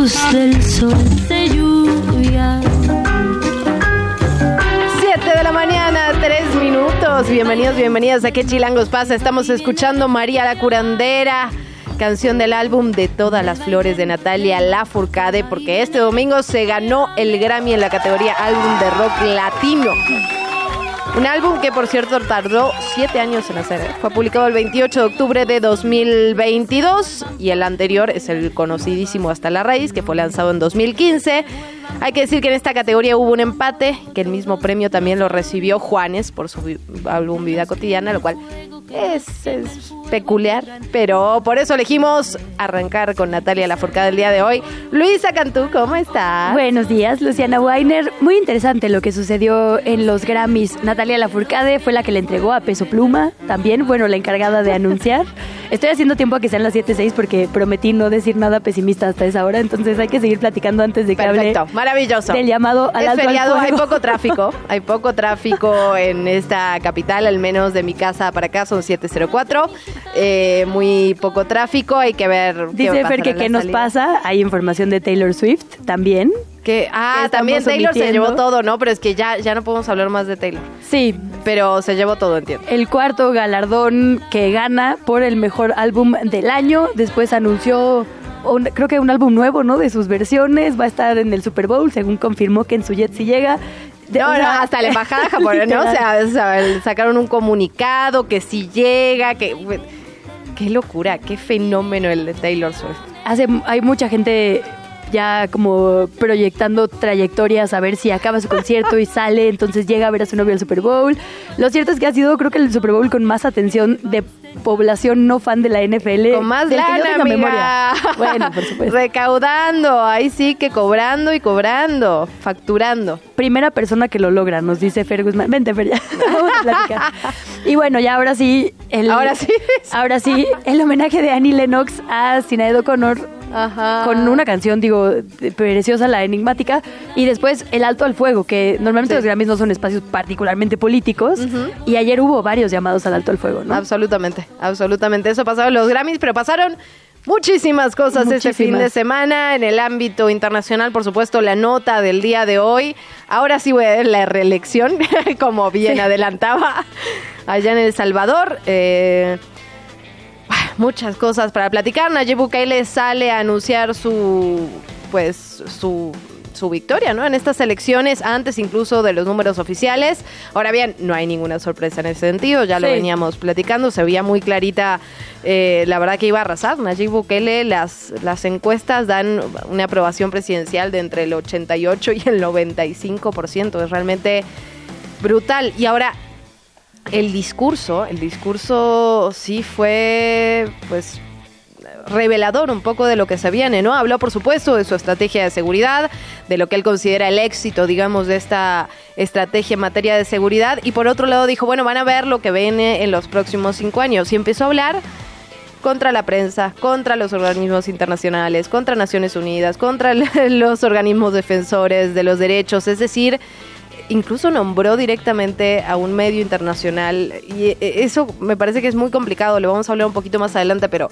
Luz del sol de lluvia. 7 de la mañana, 3 minutos. Bienvenidos, bienvenidas a ¿Qué chilangos pasa? Estamos escuchando María la Curandera, canción del álbum de todas las flores de Natalia Lafourcade, porque este domingo se ganó el Grammy en la categoría álbum de rock latino. Un álbum que, por cierto, tardó siete años en hacer. ¿eh? Fue publicado el 28 de octubre de 2022 y el anterior es el conocidísimo Hasta la Raíz, que fue lanzado en 2015. Hay que decir que en esta categoría hubo un empate, que el mismo premio también lo recibió Juanes por su álbum Vida Cotidiana, lo cual es, es peculiar, pero por eso elegimos arrancar con Natalia Lafourcade el día de hoy. Luisa Cantú, ¿cómo estás? Buenos días, Luciana Weiner. Muy interesante lo que sucedió en los Grammys. Natalia Lafourcade fue la que le entregó a Peso Pluma, también, bueno, la encargada de anunciar. Estoy haciendo tiempo a que sean las 7.06 porque prometí no decir nada pesimista hasta esa hora, entonces hay que seguir platicando antes de que Perfecto, hable maravilloso. del llamado al es alto al feriado, hay poco tráfico, hay poco tráfico en esta capital, al menos de mi casa para acá son 704, eh, muy poco tráfico, hay que ver qué Dice a Fer que qué nos pasa. Hay información de Taylor Swift también. Que, ah, que también Taylor se llevó todo, ¿no? Pero es que ya, ya no podemos hablar más de Taylor. Sí, Pero se llevó todo, entiendo. el cuarto galardón que gana por el mejor álbum del año. Después anunció, un- creo que un álbum nuevo, ¿no? De sus versiones. Va a estar en el Super Bowl, según confirmó que en su jet sí llega. De- No, no, hasta la embajada japonesa, ¿no? O sea, o sea, sacaron un comunicado que si llega, que... Qué locura, qué fenómeno el de Taylor Swift. hace, hay mucha gente ya como proyectando trayectorias a ver si acaba su concierto y sale, entonces llega a ver a su novio al Super Bowl. Lo cierto es que ha sido creo que el Super Bowl con más atención de población no fan de la NFL. Con más del que yo lana, amiga. memoria. Bueno, por supuesto. Recaudando, ahí sí que cobrando y cobrando, facturando. Primera persona que lo logra, nos dice Fer Guzmán. Vente, Fer, ya. Vamos a platicar. Y bueno, ya ahora sí. El, Ahora sí. Ahora sí, el homenaje de Annie Lennox a Sinead O'Connor Ajá. con una canción, digo, preciosa, la enigmática, y después El Alto al Fuego, que normalmente Sí. los Grammys no son espacios particularmente políticos, y ayer hubo varios llamados al Alto al Fuego, ¿no? Absolutamente, absolutamente. Eso pasaba en los Grammys, pero pasaron muchísimas cosas este fin Muchísimas. de semana. En el ámbito internacional, por supuesto, la nota del día de hoy. Ahora sí voy a ver la reelección, como bien adelantaba, allá en El Salvador. Eh, muchas cosas para platicar. Nayib Bukele sale a anunciar su, pues, su, su victoria, ¿no? En estas elecciones, antes incluso de los números oficiales. Ahora bien, no hay ninguna sorpresa en ese sentido, ya lo Sí. veníamos platicando, se veía muy clarita, eh, la verdad que iba a arrasar. Nayib Bukele, las, las encuestas dan una aprobación presidencial de entre el 88 y el 95%, es realmente brutal. Y ahora, el discurso, el discurso sí fue, pues, revelador un poco de lo que se viene, ¿no? Habló, por supuesto, de su estrategia de seguridad, de lo que él considera el éxito, digamos, de esta estrategia en materia de seguridad, y por otro lado dijo, bueno, van a ver lo que viene en los próximos cinco años, y empezó a hablar contra la prensa, contra los organismos internacionales, contra Naciones Unidas, contra los organismos defensores de los derechos, es decir, incluso nombró directamente a un medio internacional y eh, eso me parece que es muy complicado, lo vamos a hablar un poquito más adelante, pero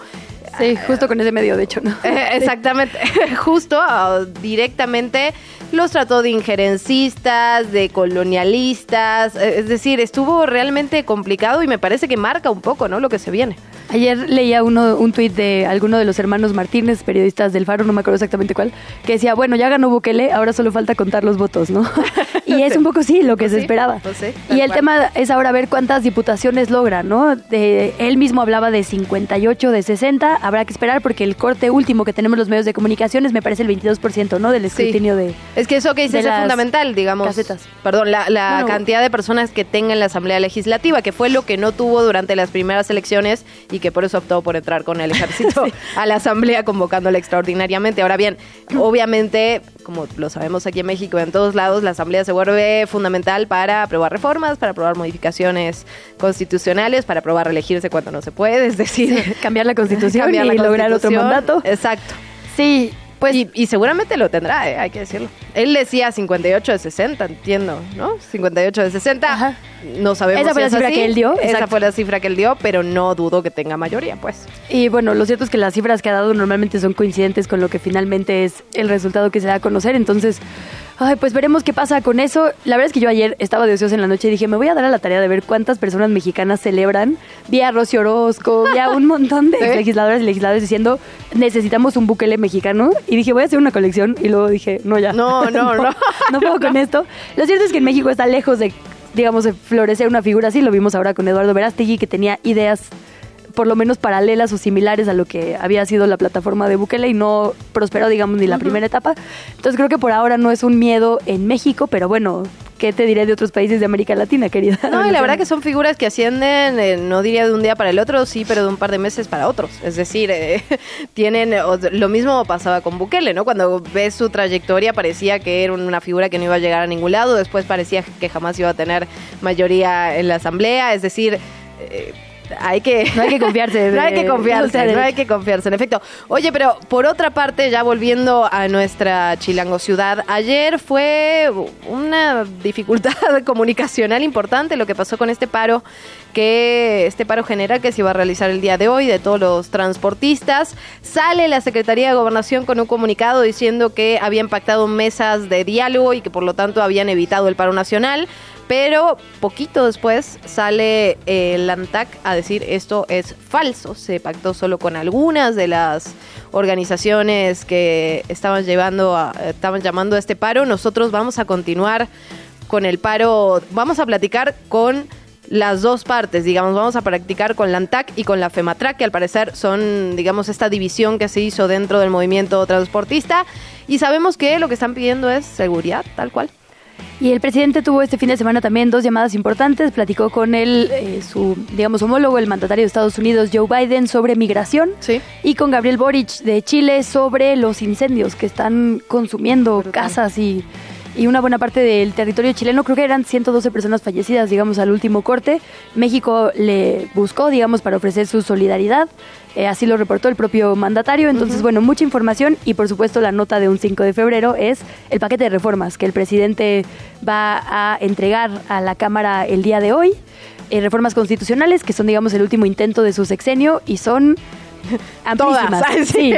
Sí, justo con ese medio, de hecho, ¿no? eh, exactamente, justo ah, directamente los trató de injerencistas, de colonialistas, eh, es decir, estuvo realmente complicado y me parece que marca un poco, ¿no? Lo que se viene. Ayer leía uno, un tuit de alguno de los hermanos Martínez, periodistas del Faro, no me acuerdo exactamente cuál, que decía, bueno, ya ganó Bukele, ahora solo falta contar los votos, ¿no? y es un poco sí lo que Pues se sí, esperaba. pues sí, y el cual. tema es ahora ver cuántas diputaciones logra, ¿no? De, él mismo hablaba de 58 de 60. Habrá que esperar porque el corte último que tenemos los medios de comunicaciones me parece el 22%, ¿no? Del Sí. escrutinio de... Es que eso que dices es fundamental, digamos. casetas. Perdón, la, la Bueno. cantidad de personas que tenga en la Asamblea Legislativa, que fue lo que no tuvo durante las primeras elecciones y que por eso optó por entrar con el ejército a la Asamblea convocándola extraordinariamente. Ahora bien, obviamente, como lo sabemos aquí en México y en todos lados, la Asamblea se vuelve fundamental para aprobar reformas, para aprobar modificaciones constitucionales, para aprobar reelegirse cuando no se puede, es decir, cambiar la constitución cambiar la y lograr otro mandato. Exacto. Sí, pues y, y seguramente lo tendrá, eh, hay que decirlo. Él decía 58 de 60, entiendo, ¿no? 58 de 60. Ajá. No sabemos Esa fue si la es cifra así. que él dio, Esa exacto. fue la cifra que él dio, pero no dudo que tenga mayoría, pues. Y bueno, lo cierto es que las cifras que ha dado normalmente son coincidentes con lo que finalmente es el resultado que se da a conocer. Entonces, ay, pues veremos qué pasa con eso. La verdad es que yo ayer estaba de ociosa en la noche y dije, me voy a dar a la tarea de ver cuántas personas mexicanas celebran. Vi a Rocío Orozco, vi a un montón de ¿Sí? legisladoras y legisladores diciendo, necesitamos un bukele mexicano. Y dije, voy a hacer una colección. Y luego dije, no, ya. No, no, no. no puedo con esto. Lo cierto es que en México está lejos de, digamos, florecer una figura así. Lo vimos ahora con Eduardo Verástegui, que tenía ideas por lo menos paralelas o similares a lo que había sido la plataforma de Bukele y no prosperó, digamos, ni la primera etapa. Entonces creo que por ahora no es un miedo en México, pero bueno, ¿qué te diré de otros países de América Latina, querida? No, y la verdad que son figuras que ascienden, eh, no diría de un día para el otro, sí, pero de un par de meses para otros. Es decir, eh, tienen, lo mismo pasaba con Bukele, ¿no? Cuando ves su trayectoria parecía que era una figura que no iba a llegar a ningún lado, después parecía que jamás iba a tener mayoría en la asamblea, es decir... eh, hay que No hay que confiarse no hay que confiarse no hay que confiarse en efecto. Oye pero por otra parte ya volviendo a nuestra chilango ciudad ayer fue una dificultad comunicacional importante lo que pasó con este paro que este paro general que se iba a realizar el día de hoy de todos los transportistas. Sale la Secretaría de Gobernación con un comunicado diciendo que habían pactado mesas de diálogo y que por lo tanto habían evitado el paro nacional pero poquito después sale eh, el ANTAC a decir esto es falso. Se pactó solo con algunas de las organizaciones que estaban llevando a- estaban llamando a este paro. Nosotros vamos a continuar con el paro. Vamos a platicar con las dos partes, digamos, vamos a practicar con la ANTAC y con la FEMATRAC, que al parecer son, digamos, esta división que se hizo dentro del movimiento transportista. Y sabemos que lo que están pidiendo es seguridad, tal cual. Y el presidente tuvo este fin de semana también dos llamadas importantes. Platicó con él, eh, su, digamos, homólogo, el mandatario de Estados Unidos, Joe Biden, sobre migración. Sí. Y con Gabriel Boric de Chile sobre los incendios que están consumiendo Brutal. casas y, y una buena parte del territorio chileno. Creo que eran 112 personas fallecidas, digamos, al último corte. México le buscó, digamos, para ofrecer su solidaridad. Eh, así lo reportó el propio mandatario. Entonces, bueno, mucha información y por supuesto la nota de un 5 de febrero es el paquete de reformas que el presidente va a entregar a la Cámara el día de hoy. Eh, reformas constitucionales que son, digamos, el último intento de su sexenio y son. Todas. Sí.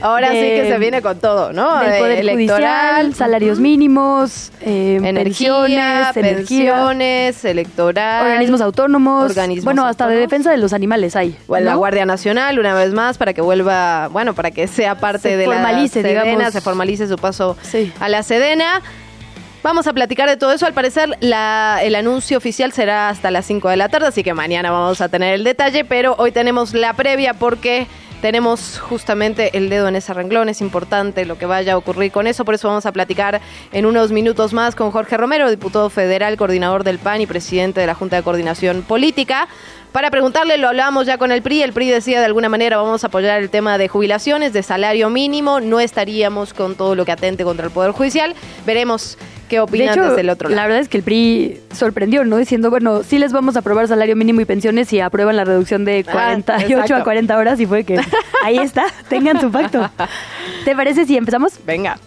Ahora sí que se viene con todo, ¿no? Del Eh, poder judicial, salarios mínimos, eh, energía, pensiones, pensiones, electoral, organismos autónomos, organismos bueno, hasta de defensa de los animales hay. Bueno, la. Guardia Nacional, una vez más, para que vuelva, bueno, para que sea parte Se de la Sedena, digamos. se formalice su paso Sí. a la Sedena. Vamos a platicar de todo eso. Al parecer, el anuncio oficial será hasta las 5 de la tarde, así que mañana vamos a tener el detalle, pero hoy tenemos la previa porque tenemos justamente el dedo en ese renglón. Es importante lo que vaya a ocurrir con eso, por eso vamos a platicar en unos minutos más con Jorge Romero, diputado federal, coordinador del PAN y presidente de la Junta de Coordinación Política. Para preguntarle, lo hablábamos ya con el PRI, el PRI decía de alguna manera vamos a apoyar el tema de jubilaciones, de salario mínimo, no estaríamos con todo lo que atente contra el Poder Judicial. Veremos qué De opinan hecho, desde el otro la verdad es que el PRI sorprendió, ¿no? Diciendo, bueno, sí les vamos a aprobar salario mínimo y pensiones si aprueban la reducción de Ah, 48 a exacto. 40 horas y fue que ahí está, tengan su pacto. ¿Te parece si empezamos? Venga.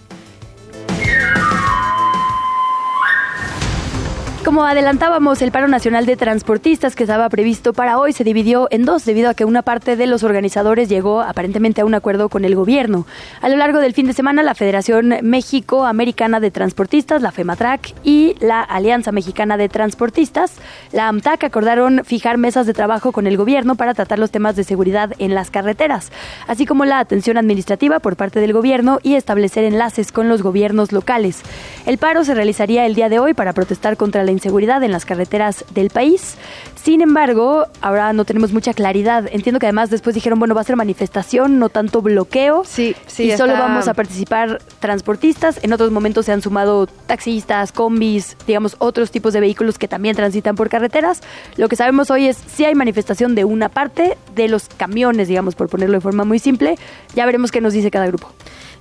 Como adelantábamos, el paro nacional de transportistas que estaba previsto para hoy se dividió en dos debido a que una parte de los organizadores llegó aparentemente a un acuerdo con el gobierno. A lo largo del fin de semana, la Federación México Americana de Transportistas, la FEMATRAC y la Alianza Mexicana de Transportistas, la AMTAC, acordaron fijar mesas de trabajo con el gobierno para tratar los temas de seguridad en las carreteras, así como la atención administrativa por parte del gobierno y establecer enlaces con los gobiernos locales. El paro se realizaría el día de hoy para protestar contra la inseguridad en las carreteras del país. Sin embargo, ahora no tenemos mucha claridad. Entiendo que además después dijeron, bueno, va a ser manifestación, no tanto bloqueo. Sí, sí. Y solo vamos a participar transportistas. En otros momentos se han sumado taxistas, combis, digamos, otros tipos de vehículos que también transitan por carreteras. Lo que sabemos hoy es si hay manifestación de una parte de los camiones, digamos, por ponerlo de forma muy simple. Ya veremos qué nos dice cada grupo.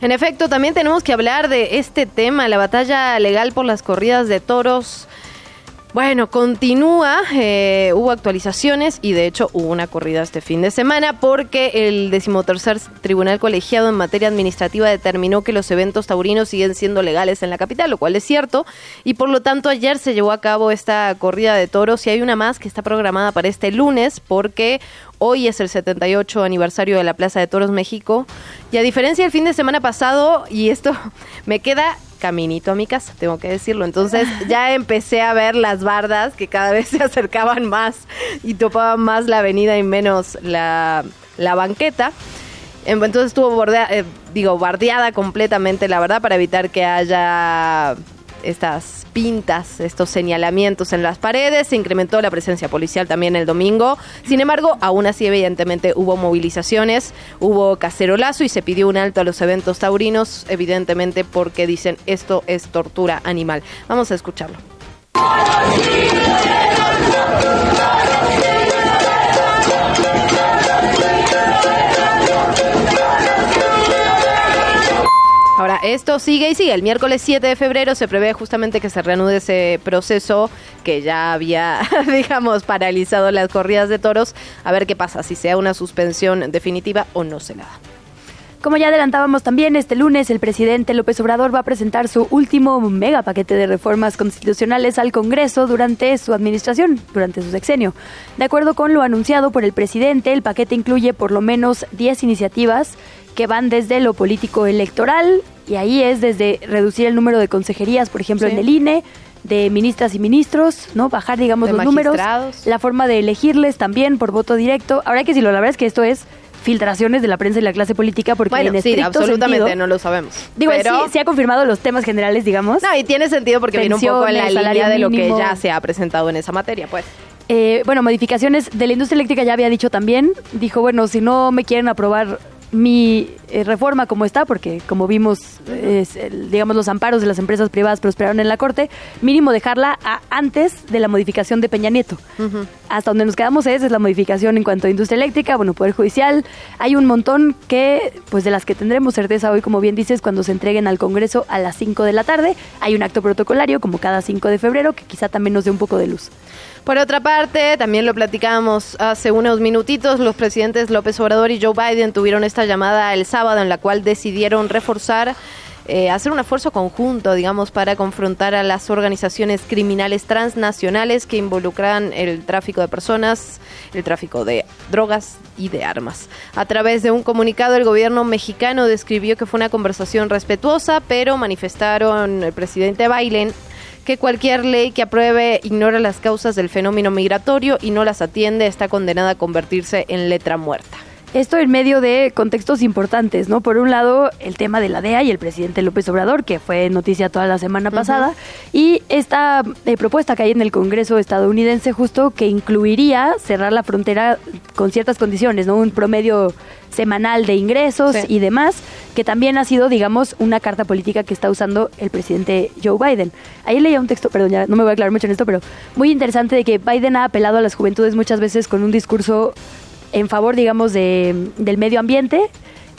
En efecto, también tenemos que hablar de este tema, la batalla legal por las corridas de toros. Bueno, continúa, eh, hubo actualizaciones y de hecho hubo una corrida este fin de semana porque el decimotercer Tribunal Colegiado en materia administrativa determinó que los eventos taurinos siguen siendo legales en la capital, lo cual es cierto, y por lo tanto ayer se llevó a cabo esta corrida de toros y hay una más que está programada para este lunes porque Hoy es el 78 aniversario de la Plaza de Toros México. Y a diferencia del fin de semana pasado, y esto me queda caminito a mi casa, tengo que decirlo. Entonces ya empecé a ver las bardas que cada vez se acercaban más y topaban más la avenida y menos la, la banqueta. Entonces estuvo bordea, eh, digo, bardeada completamente, la verdad, para evitar que haya estas pintas, estos señalamientos en las paredes, se incrementó la presencia policial también el domingo. Sin embargo, aún así evidentemente hubo movilizaciones, hubo cacerolazo y se pidió un alto a los eventos taurinos, evidentemente porque dicen esto es tortura animal. Vamos a escucharlo. Esto sigue y sigue. El miércoles 7 de febrero se prevé justamente que se reanude ese proceso que ya había, digamos, paralizado las corridas de toros. A ver qué pasa, si sea una suspensión definitiva o no se la da. Como ya adelantábamos también, este lunes el presidente López Obrador va a presentar su último mega paquete de reformas constitucionales al Congreso durante su administración, durante su sexenio. De acuerdo con lo anunciado por el presidente, el paquete incluye por lo menos 10 iniciativas que van desde lo político electoral, y ahí es desde reducir el número de consejerías, por ejemplo, en el INE, de ministras y ministros, ¿no? Bajar, digamos, los números. La forma de elegirles también por voto directo. Ahora que decirlo, la verdad es que esto es filtraciones de la prensa y la clase política porque bueno, en sí, absolutamente no lo sabemos. Digo, pero... sí, ha confirmado los temas generales, digamos. No, y tiene sentido porque viene un poco en la línea de lo que ya se ha presentado en esa materia, pues. Eh, bueno, modificaciones de la industria eléctrica ya había dicho también. Dijo, bueno, si no me quieren aprobar mi eh, reforma como está, porque como vimos, digamos, los amparos de las empresas privadas prosperaron en la Corte, mínimo dejarla antes de la modificación de Peña Nieto. Hasta donde nos quedamos es, es la modificación en cuanto a industria eléctrica, bueno, Poder Judicial. Hay un montón que, pues de las que tendremos certeza hoy, como bien dices, cuando se entreguen al Congreso a las 5 de la tarde. Hay un acto protocolario, como cada 5 de febrero, que quizá también nos dé un poco de luz. Por otra parte, también lo platicábamos hace unos minutitos, los presidentes López Obrador y Joe Biden tuvieron esta llamada el sábado en la cual decidieron reforzar eh, hacer un esfuerzo conjunto, digamos, para confrontar a las organizaciones criminales transnacionales que involucran el tráfico de personas, el tráfico de drogas y de armas. A través de un comunicado, el gobierno mexicano describió que fue una conversación respetuosa, pero manifestaron el presidente Biden que cualquier ley que apruebe ignora las causas del fenómeno migratorio y no las atiende está condenada a convertirse en letra muerta. Esto en medio de contextos importantes, ¿no? Por un lado, el tema de la DEA y el presidente López Obrador, que fue noticia toda la semana pasada, y esta eh, propuesta que hay en el Congreso estadounidense justo que incluiría cerrar la frontera con ciertas condiciones, ¿no? Un promedio semanal de ingresos y demás, que también ha sido, digamos, una carta política que está usando el presidente Joe Biden. Ahí leía un texto, perdón, ya no me voy a aclarar mucho en esto, pero muy interesante de que Biden ha apelado a las juventudes muchas veces con un discurso en favor, digamos, de, del medio ambiente.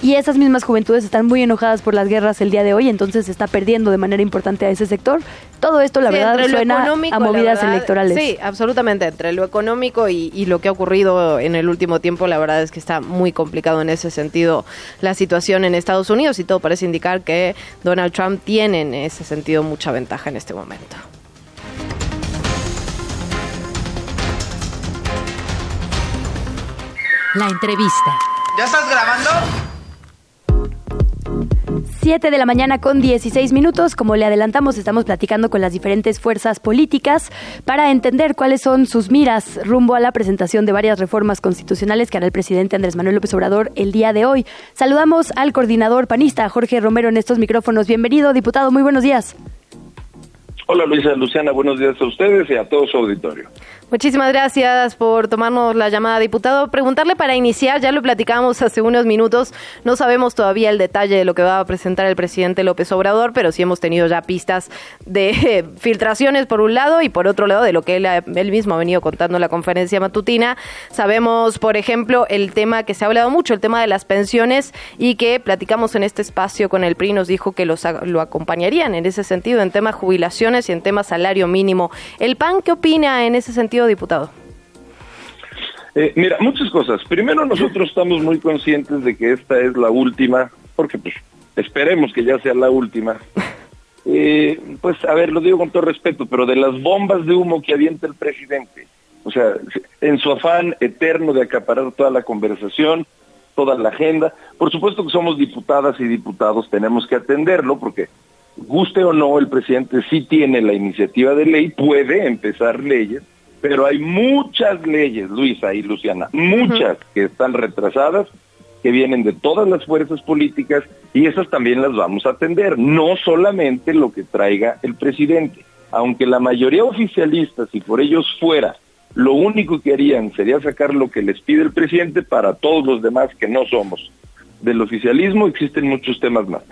Y esas mismas juventudes están muy enojadas por las guerras el día de hoy, entonces se está perdiendo de manera importante a ese sector. Todo esto, la verdad, suena a movidas electorales. Sí, absolutamente. Entre lo económico y, y, lo que ha ocurrido en el último tiempo, la verdad es que está muy complicado en ese sentido la situación en Estados Unidos y todo parece indicar que Donald Trump tiene en ese sentido mucha ventaja en este momento. La entrevista. ¿Ya estás grabando? 7 de la mañana con 16 minutos. Como le adelantamos, estamos platicando con las diferentes fuerzas políticas para entender cuáles son sus miras rumbo a la presentación de varias reformas constitucionales que hará el presidente Andrés Manuel López Obrador el día de hoy. Saludamos al coordinador panista Jorge Romero en estos micrófonos. Bienvenido, diputado. Muy buenos días. Hola Luisa Luciana, buenos días a ustedes y a todo su auditorio. Muchísimas gracias por tomarnos la llamada, diputado. Preguntarle para iniciar, ya lo platicamos hace unos minutos, no sabemos todavía el detalle de lo que va a presentar el presidente López Obrador, pero sí hemos tenido ya pistas de filtraciones por un lado y por otro lado de lo que él, él mismo ha venido contando en la conferencia matutina. Sabemos, por ejemplo, el tema que se ha hablado mucho, el tema de las pensiones y que platicamos en este espacio con el PRI, nos dijo que los, lo acompañarían en ese sentido, en temas jubilaciones y en temas salario mínimo. ¿El PAN qué opina en ese sentido? Diputado? Eh, mira, muchas cosas. Primero, nosotros estamos muy conscientes de que esta es la última, porque pues esperemos que ya sea la última. Eh, pues, a ver, lo digo con todo respeto, pero de las bombas de humo que avienta el presidente, o sea, en su afán eterno de acaparar toda la conversación, toda la agenda, por supuesto que somos diputadas y diputados, tenemos que atenderlo, porque guste o no, el presidente sí tiene la iniciativa de ley, puede empezar leyes, pero hay muchas leyes, Luisa y Luciana, muchas que están retrasadas, que vienen de todas las fuerzas políticas y esas también las vamos a atender, no solamente lo que traiga el presidente. Aunque la mayoría oficialista, si por ellos fuera, lo único que harían sería sacar lo que les pide el presidente para todos los demás que no somos del oficialismo, existen muchos temas más.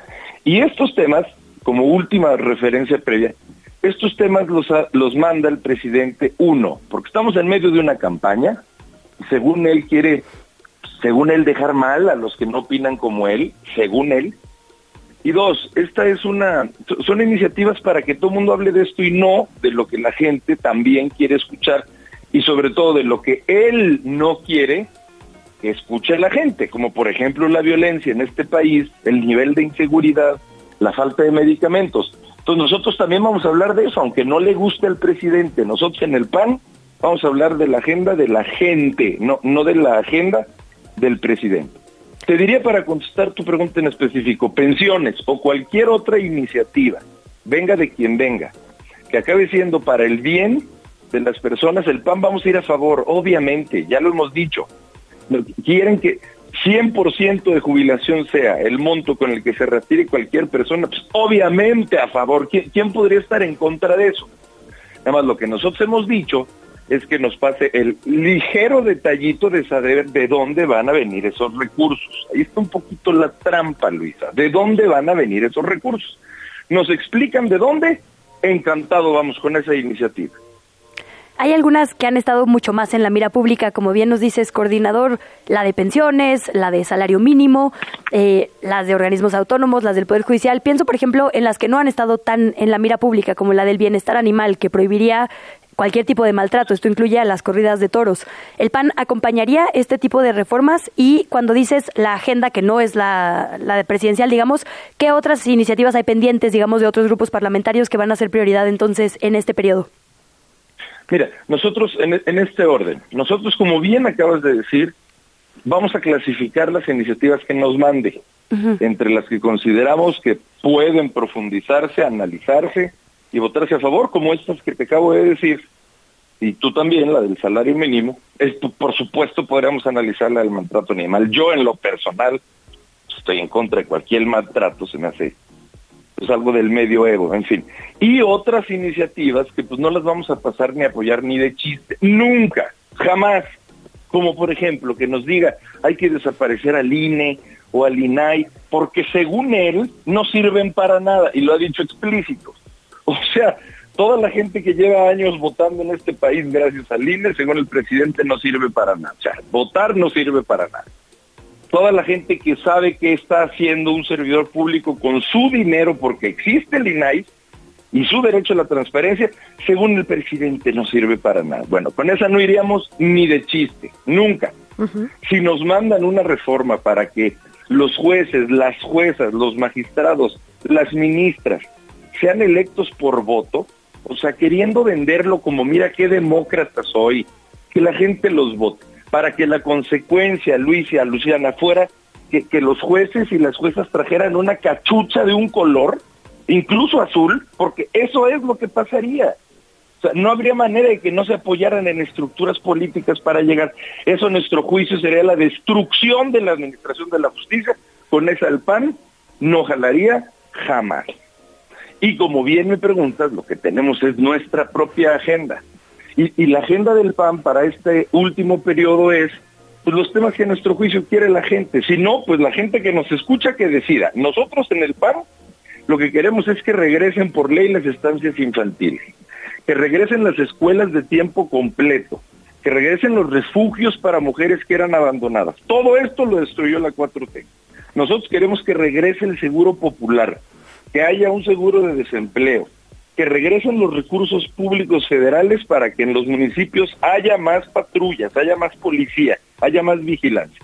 Y estos temas, como última referencia previa, estos temas los, los manda el presidente, uno, porque estamos en medio de una campaña, según él quiere, según él dejar mal a los que no opinan como él, según él, y dos, esta es una, son iniciativas para que todo el mundo hable de esto y no de lo que la gente también quiere escuchar y sobre todo de lo que él no quiere que escuche la gente, como por ejemplo la violencia en este país, el nivel de inseguridad, la falta de medicamentos. Entonces nosotros también vamos a hablar de eso, aunque no le guste al presidente. Nosotros en el PAN vamos a hablar de la agenda de la gente, no, no de la agenda del presidente. Te diría para contestar tu pregunta en específico, pensiones o cualquier otra iniciativa, venga de quien venga, que acabe siendo para el bien de las personas, el PAN vamos a ir a favor, obviamente, ya lo hemos dicho. Quieren que 100% de jubilación sea el monto con el que se retire cualquier persona, pues obviamente a favor. ¿Quién, podría estar en contra de eso? Además, lo que nosotros hemos dicho es que nos pase el ligero detallito de saber de dónde van a venir esos recursos. Ahí está un poquito la trampa, Luisa. ¿De dónde van a venir esos recursos? ¿Nos explican de dónde? Encantado vamos con esa iniciativa. Hay algunas que han estado mucho más en la mira pública, como bien nos dices, coordinador, la de pensiones, la de salario mínimo, eh, las de organismos autónomos, las del Poder Judicial. Pienso, por ejemplo, en las que no han estado tan en la mira pública, como la del bienestar animal, que prohibiría cualquier tipo de maltrato. Esto incluye a las corridas de toros. ¿El PAN acompañaría este tipo de reformas? Y cuando dices la agenda que no es la, de presidencial, digamos, ¿qué otras iniciativas hay pendientes, digamos, de otros grupos parlamentarios que van a ser prioridad entonces en este periodo? Mira, nosotros en, este orden, nosotros como bien acabas de decir, vamos a clasificar las iniciativas que nos mande, entre las que consideramos que pueden profundizarse, analizarse y votarse a favor, como estas que te acabo de decir, y tú también, la del salario mínimo, esto, por supuesto podríamos analizar la del maltrato animal. Yo en lo personal estoy en contra de cualquier maltrato, se me hace pues algo del medio ego, en fin. Y otras iniciativas que pues no las vamos a pasar ni apoyar ni de chiste, nunca, jamás. Como por ejemplo que nos diga hay que desaparecer al INE o al INAI, porque según él no sirven para nada, y lo ha dicho explícito. O sea, toda la gente que lleva años votando en este país gracias al INE, según el presidente, no sirve para nada. O sea, votar no sirve para nada toda la gente que sabe que está haciendo un servidor público con su dinero porque existe el INAI y su derecho a la transparencia, según el presidente, no sirve para nada. Bueno, con esa no iríamos ni de chiste, nunca. Si nos mandan una reforma para que los jueces, las juezas, los magistrados, las ministras sean electos por voto, o sea, queriendo venderlo como mira qué demócrata soy, que la gente los vote para que la consecuencia, Luis y a Luciana, fuera que, los jueces y las juezas trajeran una cachucha de un color, incluso azul, porque eso es lo que pasaría. O sea, no habría manera de que no se apoyaran en estructuras políticas para llegar. Eso, nuestro juicio, sería la destrucción de la administración de la justicia. Con esa el PAN no jalaría jamás. Y como bien me preguntas, lo que tenemos es nuestra propia agenda. Y, la agenda del PAN para este último periodo es pues, los temas que a nuestro juicio quiere la gente. Si no, pues la gente que nos escucha que decida. Nosotros en el PAN lo que queremos es que regresen por ley las estancias infantiles, que regresen las escuelas de tiempo completo, que regresen los refugios para mujeres que eran abandonadas. Todo esto lo destruyó la 4T. Nosotros queremos que regrese el seguro popular, que haya un seguro de desempleo, que regresen los recursos públicos federales para que en los municipios haya más patrullas, haya más policía, haya más vigilancia.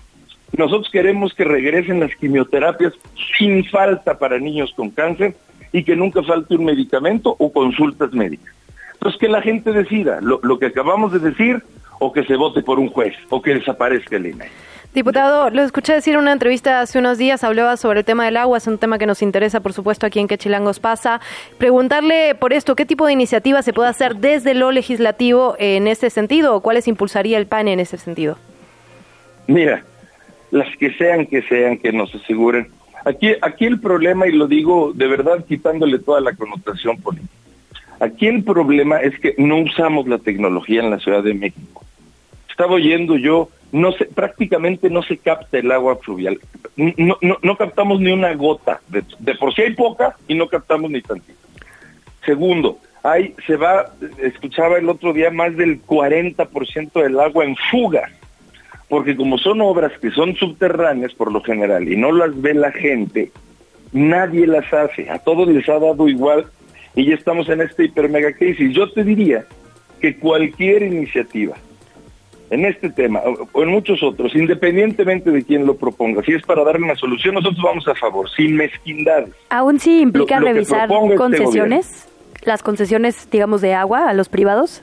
Nosotros queremos que regresen las quimioterapias sin falta para niños con cáncer y que nunca falte un medicamento o consultas médicas. Entonces que la gente decida lo, que acabamos de decir o que se vote por un juez o que desaparezca el INE. Diputado, lo escuché decir en una entrevista hace unos días, hablaba sobre el tema del agua, es un tema que nos interesa, por supuesto, aquí en Quechilangos pasa. Preguntarle por esto, ¿qué tipo de iniciativa se puede hacer desde lo legislativo en ese sentido o cuáles impulsaría el PAN en ese sentido? Mira, las que sean que sean, que nos aseguren. Aquí, aquí el problema, y lo digo de verdad quitándole toda la connotación política, aquí el problema es que no usamos la tecnología en la Ciudad de México. Estaba oyendo yo no se, prácticamente no se capta el agua fluvial. No, no, captamos ni una gota. De, por sí hay poca y no captamos ni tantito. Segundo, hay, se va, escuchaba el otro día, más del 40% del agua en fuga. Porque como son obras que son subterráneas por lo general y no las ve la gente, nadie las hace. A todos les ha dado igual y ya estamos en esta hiper mega crisis. Yo te diría que cualquier iniciativa en este tema o en muchos otros, independientemente de quién lo proponga, si es para darle una solución, nosotros vamos a favor, sin mezquindades. ¿Aún sí implica lo, lo revisar este concesiones? Este las concesiones, digamos, de agua a los privados?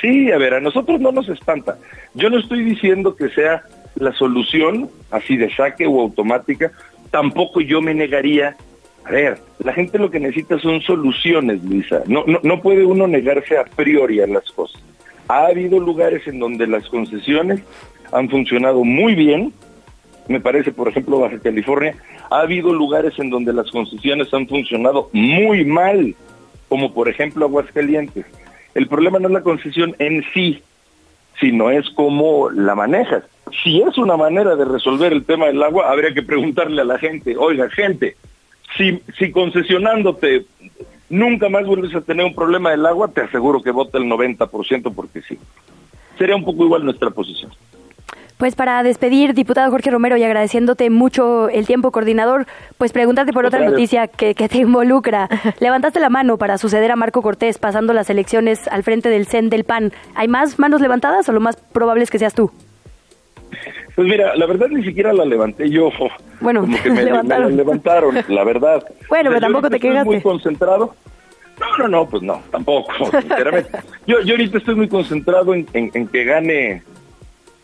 Sí, a ver, a nosotros no nos espanta. Yo no estoy diciendo que sea la solución así de saque o automática, tampoco yo me negaría. A ver, la gente lo que necesita son soluciones, Luisa. No, no, no puede uno negarse a priori a las cosas. Ha habido lugares en donde las concesiones han funcionado muy bien, me parece, por ejemplo, Baja California, ha habido lugares en donde las concesiones han funcionado muy mal, como por ejemplo Aguascalientes. El problema no es la concesión en sí, sino es cómo la manejas. Si es una manera de resolver el tema del agua, habría que preguntarle a la gente, oiga, gente, si, si concesionándote nunca más vuelves a tener un problema del agua, te aseguro que vota el 90% porque sí. Sería un poco igual nuestra posición. Pues para despedir, diputado Jorge Romero, y agradeciéndote mucho el tiempo, coordinador, pues preguntarte por otra noticia que, que, te involucra. Levantaste la mano para suceder a Marco Cortés pasando las elecciones al frente del CEN del PAN. ¿Hay más manos levantadas o lo más probable es que seas tú? Pues mira, la verdad ni siquiera la levanté yo. Bueno, como que me, levantaron. me, levantaron, la verdad. Bueno, pero tampoco te quedaste. muy concentrado. No, no, no, pues no, tampoco, sinceramente. yo, yo ahorita estoy muy concentrado en, en, en, que gane,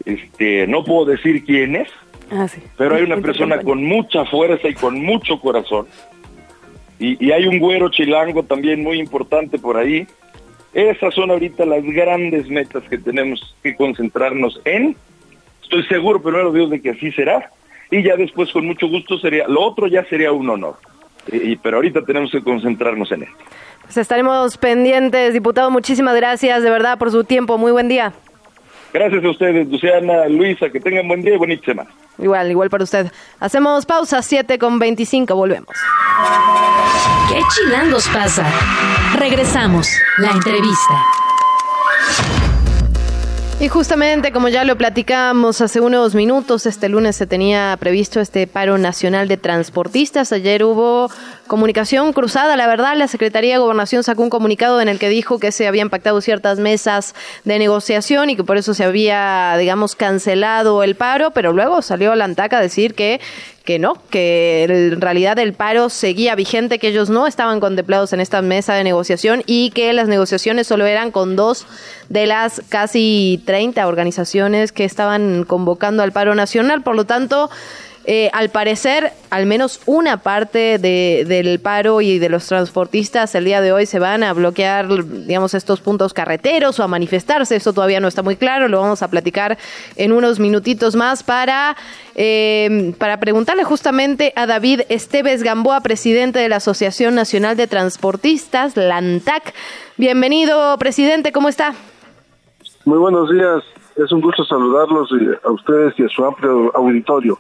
este, no puedo decir quién es, ah, sí. pero hay una persona con mucha fuerza y con mucho corazón. Y, y hay un güero chilango también muy importante por ahí. Esas son ahorita las grandes metas que tenemos que concentrarnos en Estoy seguro, primero Dios, de que así será. Y ya después, con mucho gusto, sería, lo otro ya sería un honor. Y, pero ahorita tenemos que concentrarnos en esto. Pues estaremos pendientes, diputado. Muchísimas gracias, de verdad, por su tiempo. Muy buen día. Gracias a ustedes, Luciana, Luisa, que tengan buen día y bonita semana. Igual, igual para usted. Hacemos pausa, 7 con 25, volvemos. ¿Qué chilangos pasa? Regresamos, la entrevista. Y justamente, como ya lo platicamos hace unos minutos, este lunes se tenía previsto este paro nacional de transportistas. Ayer hubo comunicación cruzada, la verdad, la Secretaría de Gobernación sacó un comunicado en el que dijo que se habían pactado ciertas mesas de negociación y que por eso se había, digamos, cancelado el paro, pero luego salió la ANTAC a decir que que no, que en realidad el paro seguía vigente, que ellos no estaban contemplados en esta mesa de negociación y que las negociaciones solo eran con dos de las casi 30 organizaciones que estaban convocando al paro nacional. Por lo tanto, eh, al parecer, al menos una parte de, del paro y de los transportistas el día de hoy se van a bloquear, digamos, estos puntos carreteros o a manifestarse. Eso todavía no está muy claro. Lo vamos a platicar en unos minutitos más para, eh, para preguntarle justamente a David Esteves Gamboa, presidente de la Asociación Nacional de Transportistas, la ANTAC. Bienvenido, presidente. ¿Cómo está? Muy buenos días. Es un gusto saludarlos a ustedes y a su amplio auditorio.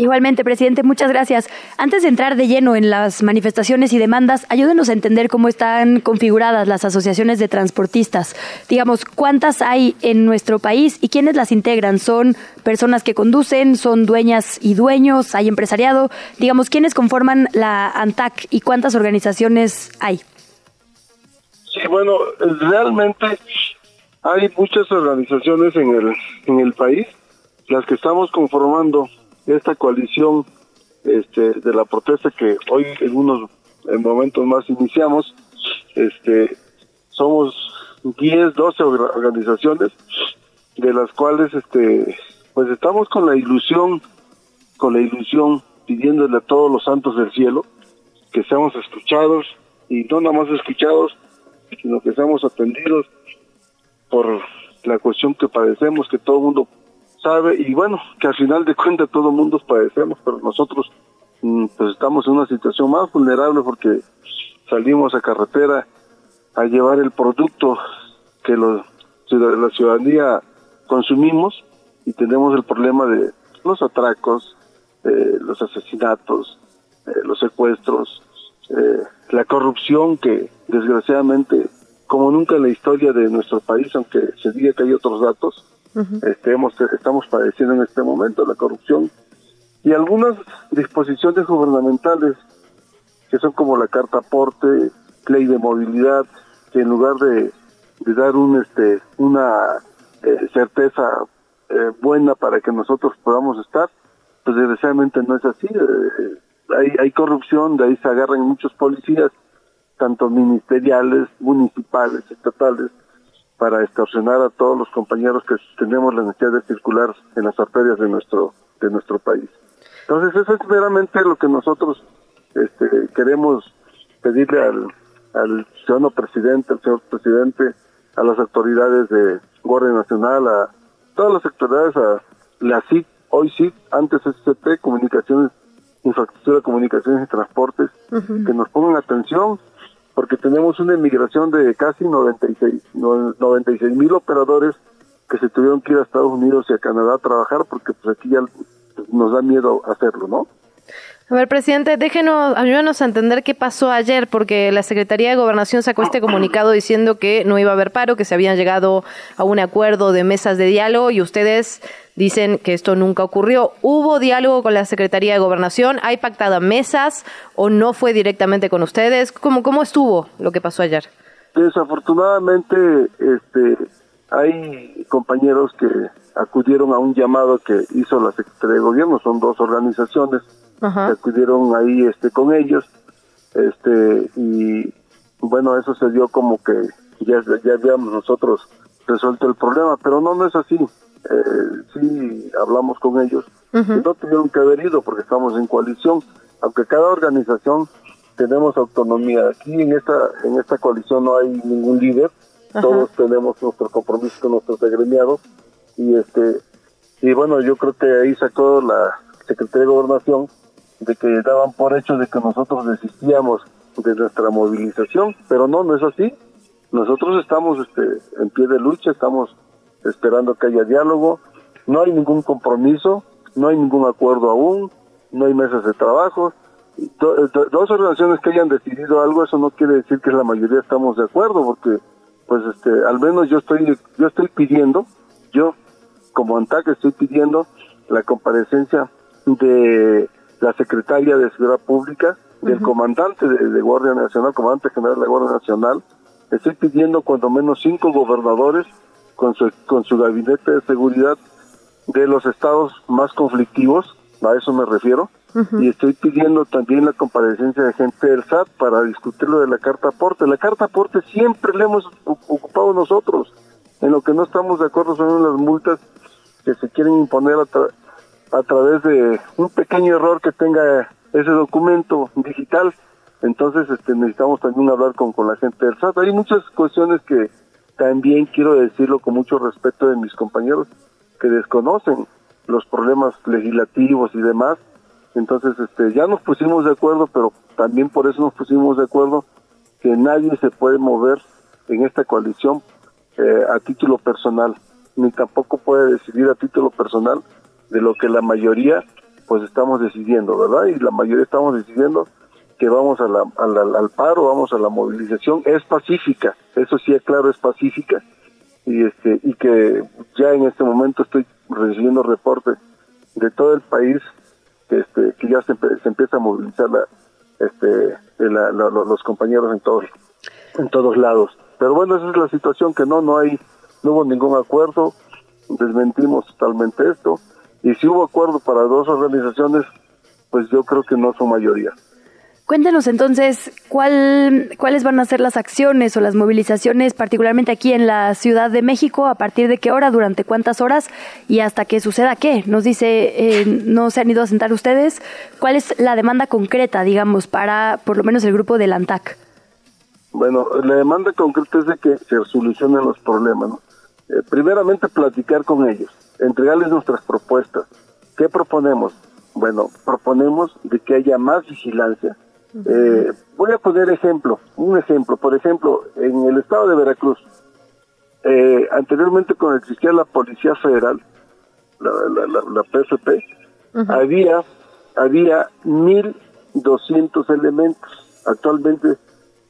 Igualmente, presidente, muchas gracias. Antes de entrar de lleno en las manifestaciones y demandas, ayúdenos a entender cómo están configuradas las asociaciones de transportistas. Digamos, ¿cuántas hay en nuestro país y quiénes las integran? ¿Son personas que conducen? ¿Son dueñas y dueños? ¿Hay empresariado? Digamos, ¿quiénes conforman la ANTAC y cuántas organizaciones hay? Sí, bueno, realmente hay muchas organizaciones en el, en el país. Las que estamos conformando esta coalición este, de la protesta que hoy en unos momentos más iniciamos, este, somos 10, 12 organizaciones, de las cuales este, pues estamos con la ilusión, con la ilusión, pidiéndole a todos los santos del cielo que seamos escuchados y no nada más escuchados, sino que seamos atendidos por la cuestión que padecemos, que todo el mundo sabe y bueno, que al final de cuentas todo mundo padecemos, pero nosotros mm, pues estamos en una situación más vulnerable porque salimos a carretera a llevar el producto que la ciudadanía consumimos y tenemos el problema de los atracos, eh, los asesinatos, eh, los secuestros, eh, la corrupción que desgraciadamente, como nunca en la historia de nuestro país, aunque se diga que hay otros datos, este, estamos padeciendo en este momento la corrupción y algunas disposiciones gubernamentales que son como la carta aporte, ley de movilidad, que en lugar de, dar un este una eh, certeza eh, buena para que nosotros podamos estar, pues desgraciadamente no es así. Eh, hay, hay corrupción, de ahí se agarran muchos policías, tanto ministeriales, municipales, estatales, para extorsionar a todos los compañeros que tenemos la necesidad de circular en las arterias de nuestro de nuestro país. Entonces eso es meramente lo que nosotros este, queremos pedirle al, al ciudadano presidente, al señor presidente, a las autoridades de Guardia Nacional, a todas las autoridades, a la CIC, hoy CIC, antes SCT, Comunicaciones, Infraestructura, Comunicaciones y Transportes, que nos pongan atención porque tenemos una emigración de casi 96 mil operadores que se tuvieron que ir a Estados Unidos y a Canadá a trabajar porque pues aquí ya nos da miedo hacerlo, ¿no? A ver, presidente, déjenos, ayúdanos a entender qué pasó ayer, porque la Secretaría de Gobernación sacó este comunicado diciendo que no iba a haber paro, que se habían llegado a un acuerdo de mesas de diálogo y ustedes dicen que esto nunca ocurrió. ¿Hubo diálogo con la Secretaría de Gobernación? ¿Hay pactada mesas o no fue directamente con ustedes? ¿Cómo, cómo estuvo lo que pasó ayer? Desafortunadamente, este, hay compañeros que acudieron a un llamado que hizo la Secretaría de Gobierno, son dos organizaciones Ajá. acudieron ahí este con ellos este y bueno eso se dio como que ya ya habíamos nosotros resuelto el problema pero no no es así. Eh, sí hablamos con ellos. No tuvieron que haber ido porque estamos en coalición aunque cada organización tenemos autonomía. Aquí en esta en esta coalición no hay ningún líder. Todos tenemos nuestro compromiso con nuestros agremiados. Y este y bueno yo creo que ahí sacó la Secretaría de Gobernación de que daban por hecho de que nosotros desistíamos de nuestra movilización, pero no, no es así. Nosotros estamos este, en pie de lucha, estamos esperando que haya diálogo, no hay ningún compromiso, no hay ningún acuerdo aún, no hay mesas de trabajo. dos organizaciones que hayan decidido algo, eso no quiere decir que la mayoría estamos de acuerdo, porque pues este, al menos yo estoy, yo estoy pidiendo, yo como ANTAC estoy pidiendo la comparecencia de la secretaria de Seguridad Pública, del comandante de, Guardia Nacional, comandante general de la Guardia Nacional. Estoy pidiendo cuando menos cinco gobernadores con su, con su gabinete de seguridad de los estados más conflictivos, a eso me refiero, y estoy pidiendo también la comparecencia de gente del SAT para discutir lo de la carta aporte. La carta aporte siempre la hemos ocupado nosotros. En lo que no estamos de acuerdo son las multas que se quieren imponer a, a través de un pequeño error que tenga ese documento digital. Entonces este, necesitamos también hablar con, con la gente del SAT. Hay muchas cuestiones que también quiero decirlo con mucho respeto de mis compañeros que desconocen los problemas legislativos y demás entonces, este, ya nos pusimos de acuerdo, pero también por eso nos pusimos de acuerdo que nadie se puede mover en esta coalición eh, a título personal, ni tampoco puede decidir a título personal de lo que la mayoría pues estamos decidiendo, ¿verdad? Y la mayoría estamos decidiendo que vamos a la, al paro, vamos a la movilización, es pacífica, eso sí, claro, es pacífica, y este y que ya en este momento estoy recibiendo reportes de todo el país este, que ya se, empieza a movilizar este, los compañeros en todos, en todos lados. Pero bueno, esa es la situación que no, no hay, no hubo ningún acuerdo, desmentimos totalmente esto, y si hubo acuerdo para dos organizaciones, pues yo creo que no son mayoría. Cuéntenos entonces cuál, cuáles van a ser las acciones o las movilizaciones, particularmente aquí en la Ciudad de México, a partir de qué hora, durante cuántas horas y hasta que suceda qué. Nos dice, eh, no se han ido a sentar ustedes. ¿Cuál es la demanda concreta, digamos, para por lo menos el grupo del ANTAC? Bueno, la demanda concreta es de que se solucionen los problemas. Eh, primeramente, platicar con ellos, entregarles nuestras propuestas. ¿Qué proponemos? Bueno, proponemos de que haya más vigilancia, eh, voy a poner ejemplo, un ejemplo. Por ejemplo, en el estado de Veracruz, eh, anteriormente cuando existía la Policía Federal, la, la, la, PFP, había, había 1.200 elementos. Actualmente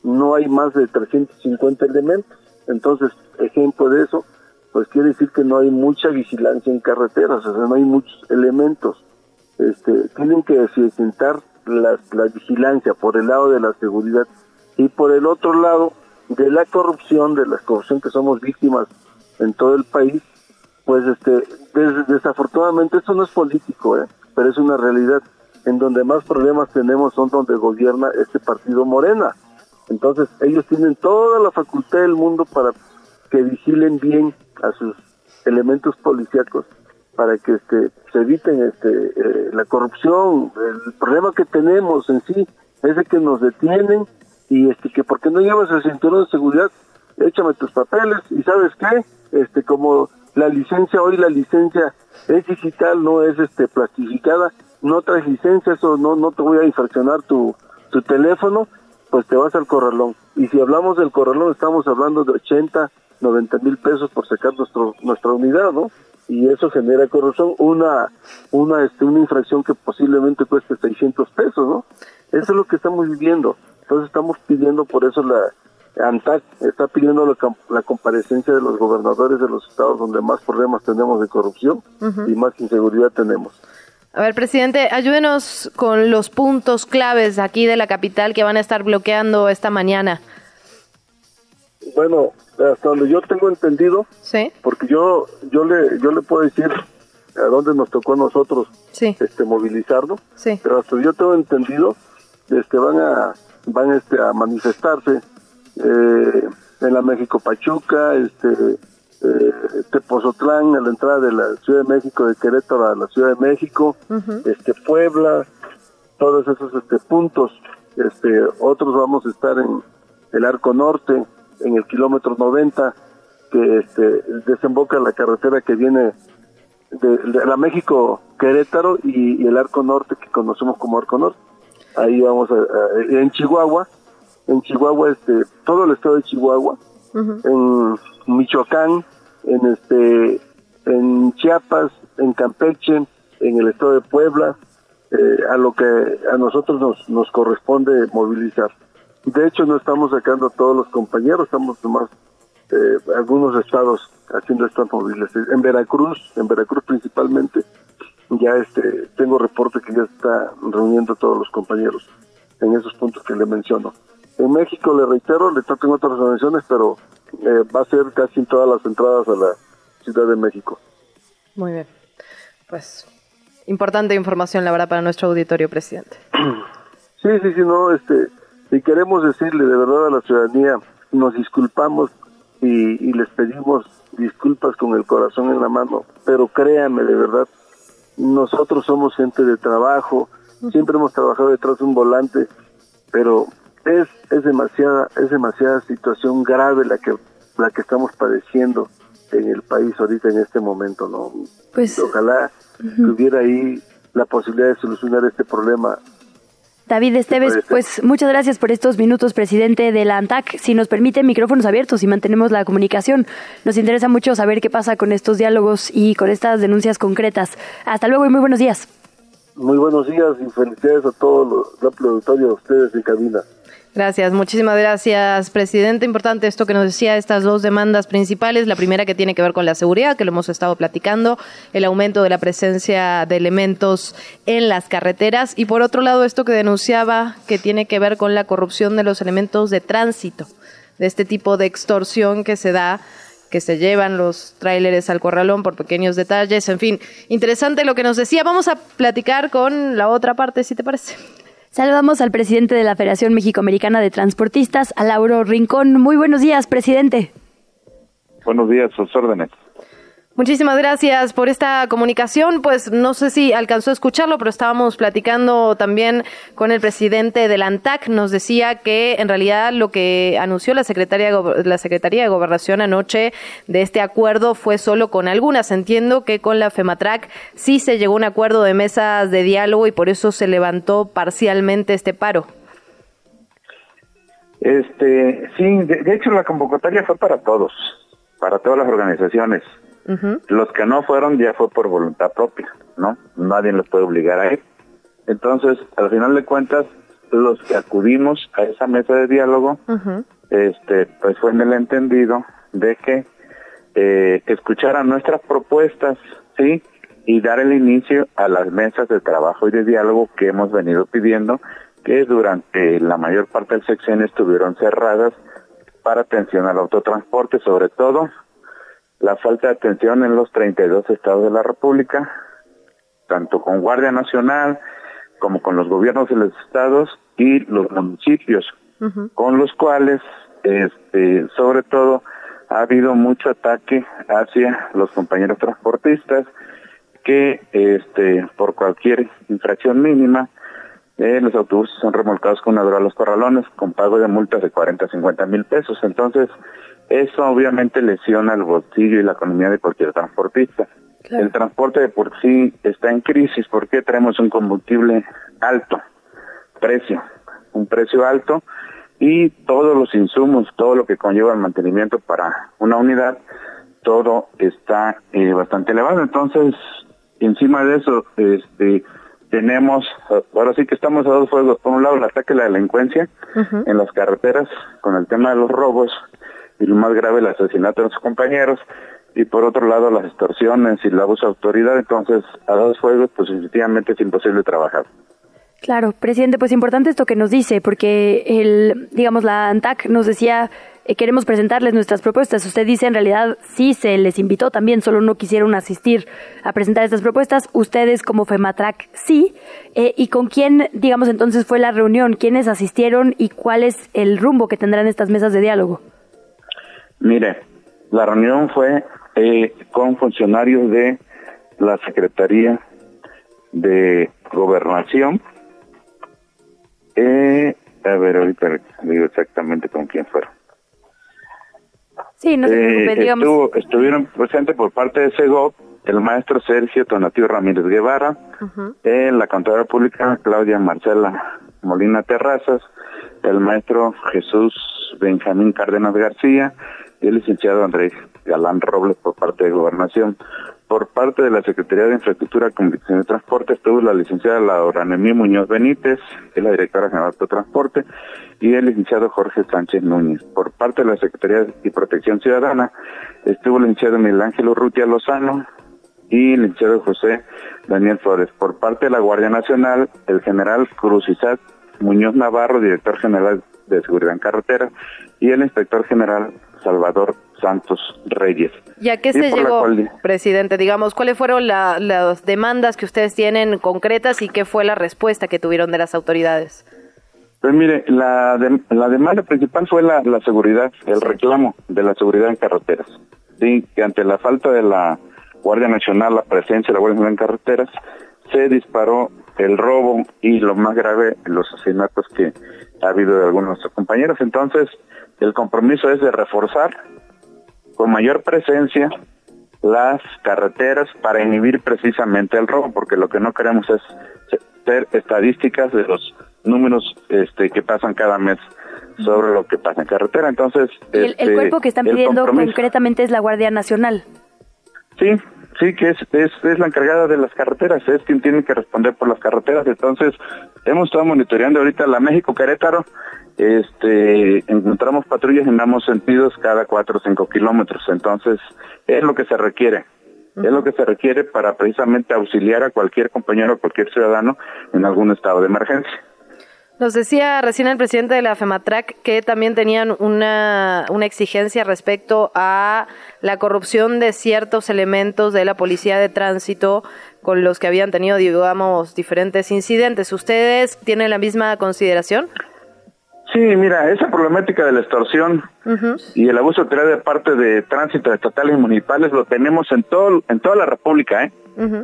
no hay más de 350 elementos. Entonces, ejemplo de eso, pues quiere decir que no hay mucha vigilancia en carreteras, o sea, no hay muchos elementos. Este, tienen que sentar la, la vigilancia por el lado de la seguridad y por el otro lado de la corrupción, de la corrupción que somos víctimas en todo el país, pues este desafortunadamente esto no es político, ¿eh? pero es una realidad. En donde más problemas tenemos son donde gobierna este partido Morena. Entonces ellos tienen toda la facultad del mundo para que vigilen bien a sus elementos policíacos para que este, se eviten este, eh, la corrupción. El problema que tenemos en sí es de que nos detienen y este que porque no llevas el cinturón de seguridad, échame tus papeles y sabes qué, este como la licencia hoy la licencia es digital, no es este plastificada, no traes licencia, eso no no te voy a infraccionar tu tu teléfono, pues te vas al corralón. Y si hablamos del corralón, estamos hablando de 80, 90 mil pesos por sacar nuestro, nuestra unidad, ¿no? y eso genera corrupción, una una este, una infracción que posiblemente cueste 600 pesos, ¿no? Eso es lo que estamos viviendo. Entonces estamos pidiendo por eso la ANTAC está pidiendo la, comparecencia de los gobernadores de los estados donde más problemas tenemos de corrupción y más inseguridad tenemos. A ver, presidente, ayúdenos con los puntos claves aquí de la capital que van a estar bloqueando esta mañana. Bueno, hasta donde yo tengo entendido, sí. porque yo yo le yo le puedo decir a dónde nos tocó a nosotros este movilizarnos, sí. pero hasta donde yo tengo entendido, este van a van este a manifestarse eh, en la México Pachuca, este eh, Tepozotlán, a la entrada de la Ciudad de México, de Querétaro a la Ciudad de México, este Puebla, todos esos este puntos, este otros vamos a estar en el Arco Norte, en el kilómetro 90 que este, desemboca la carretera que viene de, la México Querétaro y, el Arco Norte que conocemos como Arco Norte. Ahí vamos a, en Chihuahua, en Chihuahua este todo el estado de Chihuahua, en Michoacán, en este en Chiapas, en Campeche, en el estado de Puebla, eh, a lo que a nosotros nos, nos corresponde movilizar. De hecho, no estamos sacando a todos los compañeros, estamos nomás eh, algunos estados haciendo estas móviles. En Veracruz, en Veracruz principalmente, ya este tengo reporte que ya está reuniendo a todos los compañeros en esos puntos que le menciono. En México, le reitero, le tocan otras organizaciones, pero eh, va a ser casi en todas las entradas a la Ciudad de México. Muy bien. Pues Importante información, la verdad, para nuestro auditorio, presidente. Sí, sí, sí, no, este, y queremos decirle de verdad a la ciudadanía, nos disculpamos y, y les pedimos disculpas con el corazón en la mano, pero créanme de verdad, nosotros somos gente de trabajo, siempre hemos trabajado detrás de un volante, pero es es demasiada es demasiada situación grave la que la que estamos padeciendo en el país ahorita en este momento, ¿no? Pues Ojalá tuviera ahí la posibilidad de solucionar este problema David Esteves, pues muchas gracias por estos minutos, presidente de la ANTAC. Si nos permite, micrófonos abiertos y mantenemos la comunicación. Nos interesa mucho saber qué pasa con estos diálogos y con estas denuncias concretas. Hasta luego y muy buenos días. Muy buenos días y felicidades a todos los auditorio, a ustedes en cabina. Gracias, muchísimas gracias, presidente. Importante esto que nos decía, estas dos demandas principales. La primera que tiene que ver con la seguridad, que lo hemos estado platicando, el aumento de la presencia de elementos en las carreteras. Y por otro lado, esto que denunciaba, que tiene que ver con la corrupción de los elementos de tránsito, de este tipo de extorsión que se da que se llevan los tráileres al corralón por pequeños detalles, en fin, interesante lo que nos decía. Vamos a platicar con la otra parte, si te parece. Saludamos al presidente de la Federación Mexicoamericana de Transportistas, a Lauro Rincón. Muy buenos días, presidente. Buenos días, sus órdenes. Muchísimas gracias por esta comunicación. Pues no sé si alcanzó a escucharlo, pero estábamos platicando también con el presidente del ANTAC. Nos decía que en realidad lo que anunció la Gober- la Secretaría de Gobernación anoche de este acuerdo fue solo con algunas. Entiendo que con la FEMATRAC sí se llegó a un acuerdo de mesas de diálogo y por eso se levantó parcialmente este paro. Este, sí, de hecho la convocatoria fue para todos, para todas las organizaciones. Los que no fueron ya fue por voluntad propia, ¿no? Nadie los puede obligar a ir. Entonces, al final de cuentas, los que acudimos a esa mesa de diálogo, este, pues fue en el entendido de que eh, escucharan nuestras propuestas, ¿sí? Y dar el inicio a las mesas de trabajo y de diálogo que hemos venido pidiendo, que durante la mayor parte del sexenio estuvieron cerradas para atención al autotransporte, sobre todo la falta de atención en los 32 estados de la República, tanto con Guardia Nacional como con los gobiernos de los estados y los municipios, con los cuales, este, sobre todo, ha habido mucho ataque hacia los compañeros transportistas que, este, por cualquier infracción mínima, eh, los autobuses son remolcados con una dura a los corralones con pago de multas de 40 a 50 mil pesos. Entonces, eso obviamente lesiona el bolsillo y la economía de cualquier transportista. El transporte de por sí está en crisis porque traemos un combustible alto, precio, un precio alto y todos los insumos, todo lo que conlleva el mantenimiento para una unidad, todo está eh, bastante elevado. Entonces, encima de eso, este, tenemos, ahora sí que estamos a dos fuegos. Por un lado, el ataque a la delincuencia en las carreteras con el tema de los robos y lo más grave, el asesinato de los compañeros. Y por otro lado, las extorsiones y el abuso de autoridad. Entonces, a dos fuegos, pues definitivamente es imposible trabajar. Claro, presidente, pues importante esto que nos dice, porque el, digamos, la ANTAC nos decía, eh, queremos presentarles nuestras propuestas. Usted dice, en realidad, sí se les invitó también, solo no quisieron asistir a presentar estas propuestas. Ustedes como FEMATRAC sí. Eh, ¿Y con quién, digamos, entonces fue la reunión? ¿Quiénes asistieron y cuál es el rumbo que tendrán estas mesas de diálogo? Mire, la reunión fue eh, con funcionarios de la Secretaría de Gobernación. Eh, a ver, ahorita le digo exactamente con quién fueron. Sí, no se Eh, preocupe, digamos. estuvo- estuvieron presentes por parte de SEGOP el maestro Sergio Tonatiu Ramírez Guevara, eh, la contadora pública Claudia Marcela Molina Terrazas, el maestro Jesús Benjamín Cárdenas García y el licenciado Andrés Galán Robles por parte de Gobernación. Por parte de la Secretaría de Infraestructura, Comunicación y Transporte estuvo la licenciada Laura Nemí Muñoz Benítez, que es la directora general de Transporte, y el licenciado Jorge Sánchez Núñez. Por parte de la Secretaría de Protección Ciudadana estuvo el licenciado Miguel Ángel Urrutia Lozano, y el licenciado José Daniel Flores. Por parte de la Guardia Nacional, el general Cruz Isaac Muñoz Navarro, director general de Seguridad en Carretera, y el inspector general Salvador Santos Reyes. ¿Y a qué se llegó, presidente? Digamos, ¿cuáles fueron las demandas que ustedes tienen concretas y qué fue la respuesta que tuvieron de las autoridades? Pues mire, la, la demanda principal fue la, seguridad, el reclamo de la seguridad en carreteras. Sí, que ante la falta de la Guardia Nacional, la presencia de la Guardia Nacional en carreteras, se disparó el robo y lo más grave, los asesinatos que ha habido de algunos de nuestros compañeros. Entonces, el compromiso es de reforzar con mayor presencia las carreteras para inhibir precisamente el robo, porque lo que no queremos es ser estadísticas de los números este, que pasan cada mes sobre lo que pasa en carretera. Entonces, el, este, cuerpo que están pidiendo concretamente es la Guardia Nacional. Sí, sí, que es, es, es, la encargada de las carreteras, es quien tiene que responder por las carreteras. Entonces, hemos estado monitoreando ahorita la México-Querétaro, este, encontramos patrullas en ambos sentidos cada cuatro o cinco kilómetros. Entonces, es lo que se requiere. Es lo que se requiere para precisamente auxiliar a cualquier compañero, a cualquier ciudadano en algún estado de emergencia. Nos decía recién el presidente de la FEMATRAC que también tenían una, una exigencia respecto a la corrupción de ciertos elementos de la policía de tránsito con los que habían tenido, digamos, diferentes incidentes. ¿Ustedes tienen la misma consideración? Sí, mira, esa problemática de la extorsión y el abuso de de parte de tránsito estatales y municipales lo tenemos en todo en toda la República, ¿eh?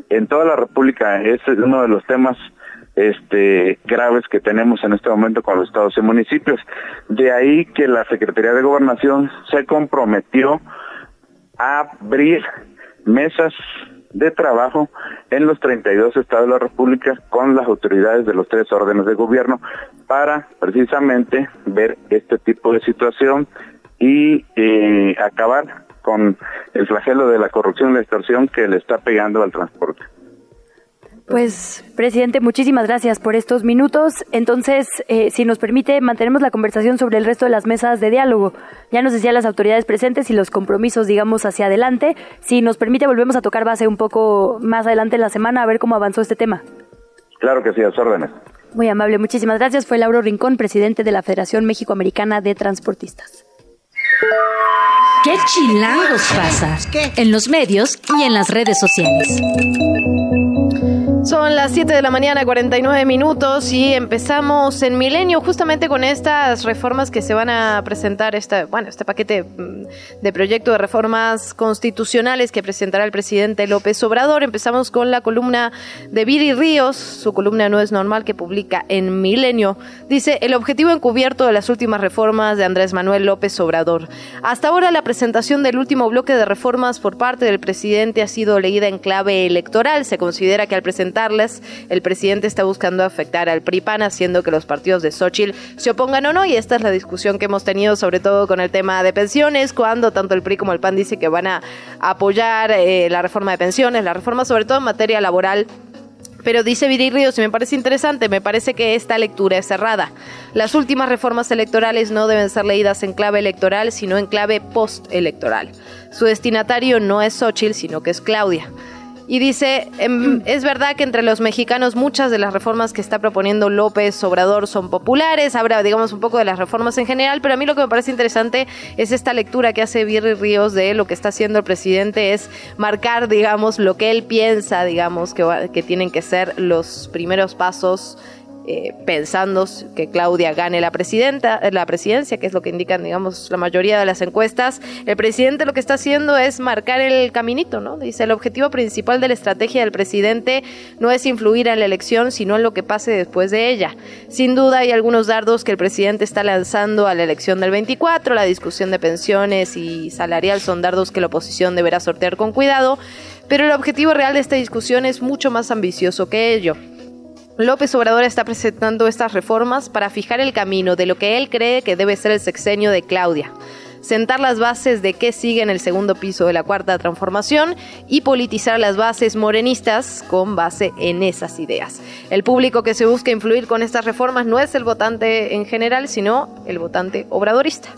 En toda la República es uno de los temas este, graves que tenemos en este momento con los estados y municipios. De ahí que la Secretaría de Gobernación se comprometió a abrir mesas de trabajo en los 32 estados de la República con las autoridades de los tres órdenes de gobierno para precisamente ver este tipo de situación y eh, acabar con el flagelo de la corrupción y la extorsión que le está pegando al transporte. Pues, presidente, muchísimas gracias por estos minutos. Entonces, eh, si nos permite, mantenemos la conversación sobre el resto de las mesas de diálogo. Ya nos decía las autoridades presentes y los compromisos, digamos, hacia adelante. Si nos permite, volvemos a tocar base un poco más adelante en la semana a ver cómo avanzó este tema. Claro que sí, a sus órdenes. Muy amable, muchísimas gracias. Fue Lauro Rincón, presidente de la Federación México-Americana de Transportistas. ¿Qué chilangos pasa? En los medios y en las redes sociales. Son las 7 de la mañana, 49 minutos y empezamos en Milenio justamente con estas reformas que se van a presentar, esta, bueno, este paquete mm, de proyecto de reformas constitucionales que presentará el presidente López Obrador. Empezamos con la columna de Viri Ríos, su columna No es normal que publica en Milenio. Dice, el objetivo encubierto de las últimas reformas de Andrés Manuel López Obrador. Hasta ahora la presentación del último bloque de reformas por parte del presidente ha sido leída en clave electoral. Se considera que al presentar el presidente está buscando afectar al PRIPAN, haciendo que los partidos de Xochitl se opongan o no, y esta es la discusión que hemos tenido sobre todo con el tema de pensiones, cuando tanto el PRI como el PAN dice que van a apoyar eh, la reforma de pensiones, la reforma sobre todo en materia laboral pero dice Viri Ríos, y me parece interesante, me parece que esta lectura es cerrada. Las últimas reformas electorales no deben ser leídas en clave electoral, sino en clave postelectoral. Su destinatario no es Xochitl, sino que es Claudia y dice, em, es verdad que entre los mexicanos muchas de las reformas que está proponiendo López Obrador son populares, habrá digamos un poco de las reformas en general, pero a mí lo que me parece interesante es esta lectura que hace Virri Ríos de lo que está haciendo el presidente, es marcar digamos lo que él piensa, digamos que, que tienen que ser los primeros pasos eh, pensando que Claudia gane la presidenta, la presidencia, que es lo que indican, digamos, la mayoría de las encuestas. El presidente lo que está haciendo es marcar el caminito, ¿no? Dice, el objetivo principal de la estrategia del presidente no es influir en la elección, sino en lo que pase después de ella. Sin duda hay algunos dardos que el presidente está lanzando a la elección del 24, la discusión de pensiones y salarial son dardos que la oposición deberá sortear con cuidado, pero el objetivo real de esta discusión es mucho más ambicioso que ello. López Obrador está presentando estas reformas para fijar el camino de lo que él cree que debe ser el sexenio de Claudia sentar las bases de qué sigue en el segundo piso de la cuarta transformación y politizar las bases morenistas con base en esas ideas. El público que se busca influir con estas reformas no es el votante en general, sino el votante obradorista.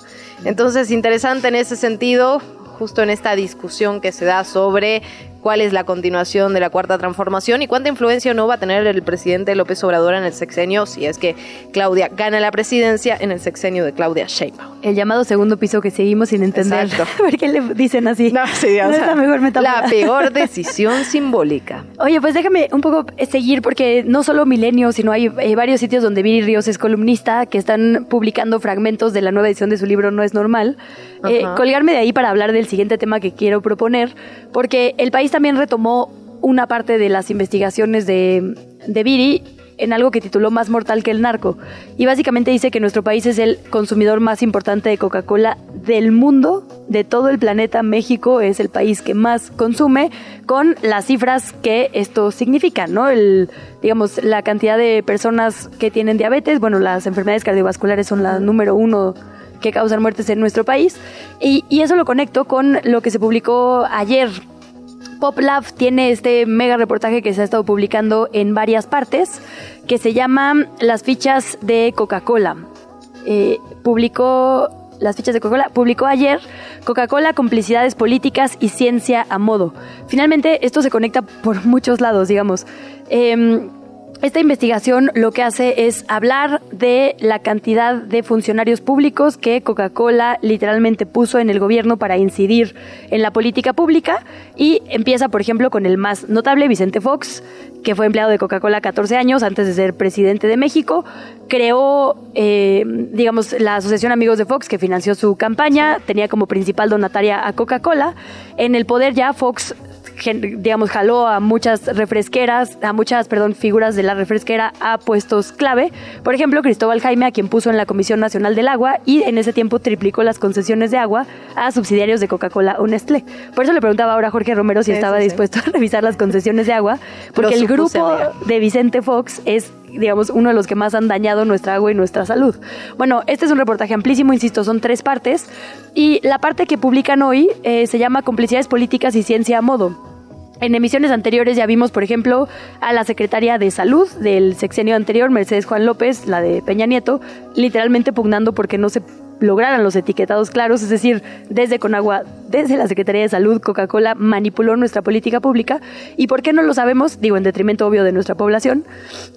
Entonces, interesante en ese sentido, justo en esta discusión que se da sobre cuál es la continuación de la cuarta transformación y cuánta influencia no va a tener el presidente López Obrador en el sexenio si es que Claudia gana la presidencia en el sexenio de Claudia Sheinbaum. El llamado segundo piso que seguimos sin entender. Exacto. ¿Por qué le dicen así? No, sí, o No es la mejor metáfora. La peor decisión simbólica. Oye, pues déjame un poco seguir porque no solo Milenio, sino hay eh, varios sitios donde Viri Ríos es columnista que están publicando fragmentos de la nueva edición de su libro No es normal. Eh, colgarme de ahí para hablar del siguiente tema que quiero proponer, porque el país también retomó una parte de las investigaciones de, de Viri en algo que tituló Más mortal que el narco. Y básicamente dice que nuestro país es el consumidor más importante de Coca-Cola del mundo, de todo el planeta. México es el país que más consume, con las cifras que esto significa, ¿no? El, digamos, la cantidad de personas que tienen diabetes, bueno, las enfermedades cardiovasculares son la número uno que causan muertes en nuestro país. Y, y eso lo conecto con lo que se publicó ayer PopLab tiene este mega reportaje que se ha estado publicando en varias partes, que se llama Las fichas de Coca-Cola. Eh, publicó las fichas de Coca-Cola, publicó ayer Coca-Cola, complicidades políticas y ciencia a modo. Finalmente, esto se conecta por muchos lados, digamos. Em, esta investigación lo que hace es hablar de la cantidad de funcionarios públicos que Coca-Cola literalmente puso en el gobierno para incidir en la política pública y empieza, por ejemplo, con el más notable, Vicente Fox, que fue empleado de Coca-Cola 14 años antes de ser presidente de México. Creó, eh, digamos, la Asociación Amigos de Fox, que financió su campaña, tenía como principal donataria a Coca-Cola. En el poder ya Fox digamos, jaló a muchas refresqueras, a muchas, perdón, figuras de la refresquera a puestos clave. Por ejemplo, Cristóbal Jaime, a quien puso en la Comisión Nacional del Agua y en ese tiempo triplicó las concesiones de agua a subsidiarios de Coca-Cola o Nestlé. Por eso le preguntaba ahora a Jorge Romero si Sí, estaba sí, sí. dispuesto a revisar las concesiones de agua, porque el grupo de Vicente Fox es digamos, uno de los que más han dañado nuestra agua y nuestra salud. Bueno, este es un reportaje amplísimo, insisto, son tres partes. Y la parte que publican hoy eh, se llama Complicidades Políticas y Ciencia a Modo. En emisiones anteriores ya vimos, por ejemplo, a la secretaria de Salud del sexenio anterior, Mercedes Juan López, la de Peña Nieto, literalmente pugnando porque no se lograran los etiquetados claros, es decir, desde Conagua, desde la Secretaría de Salud, Coca-Cola manipuló nuestra política pública. ¿Y por qué no lo sabemos? Digo, en detrimento obvio de nuestra población.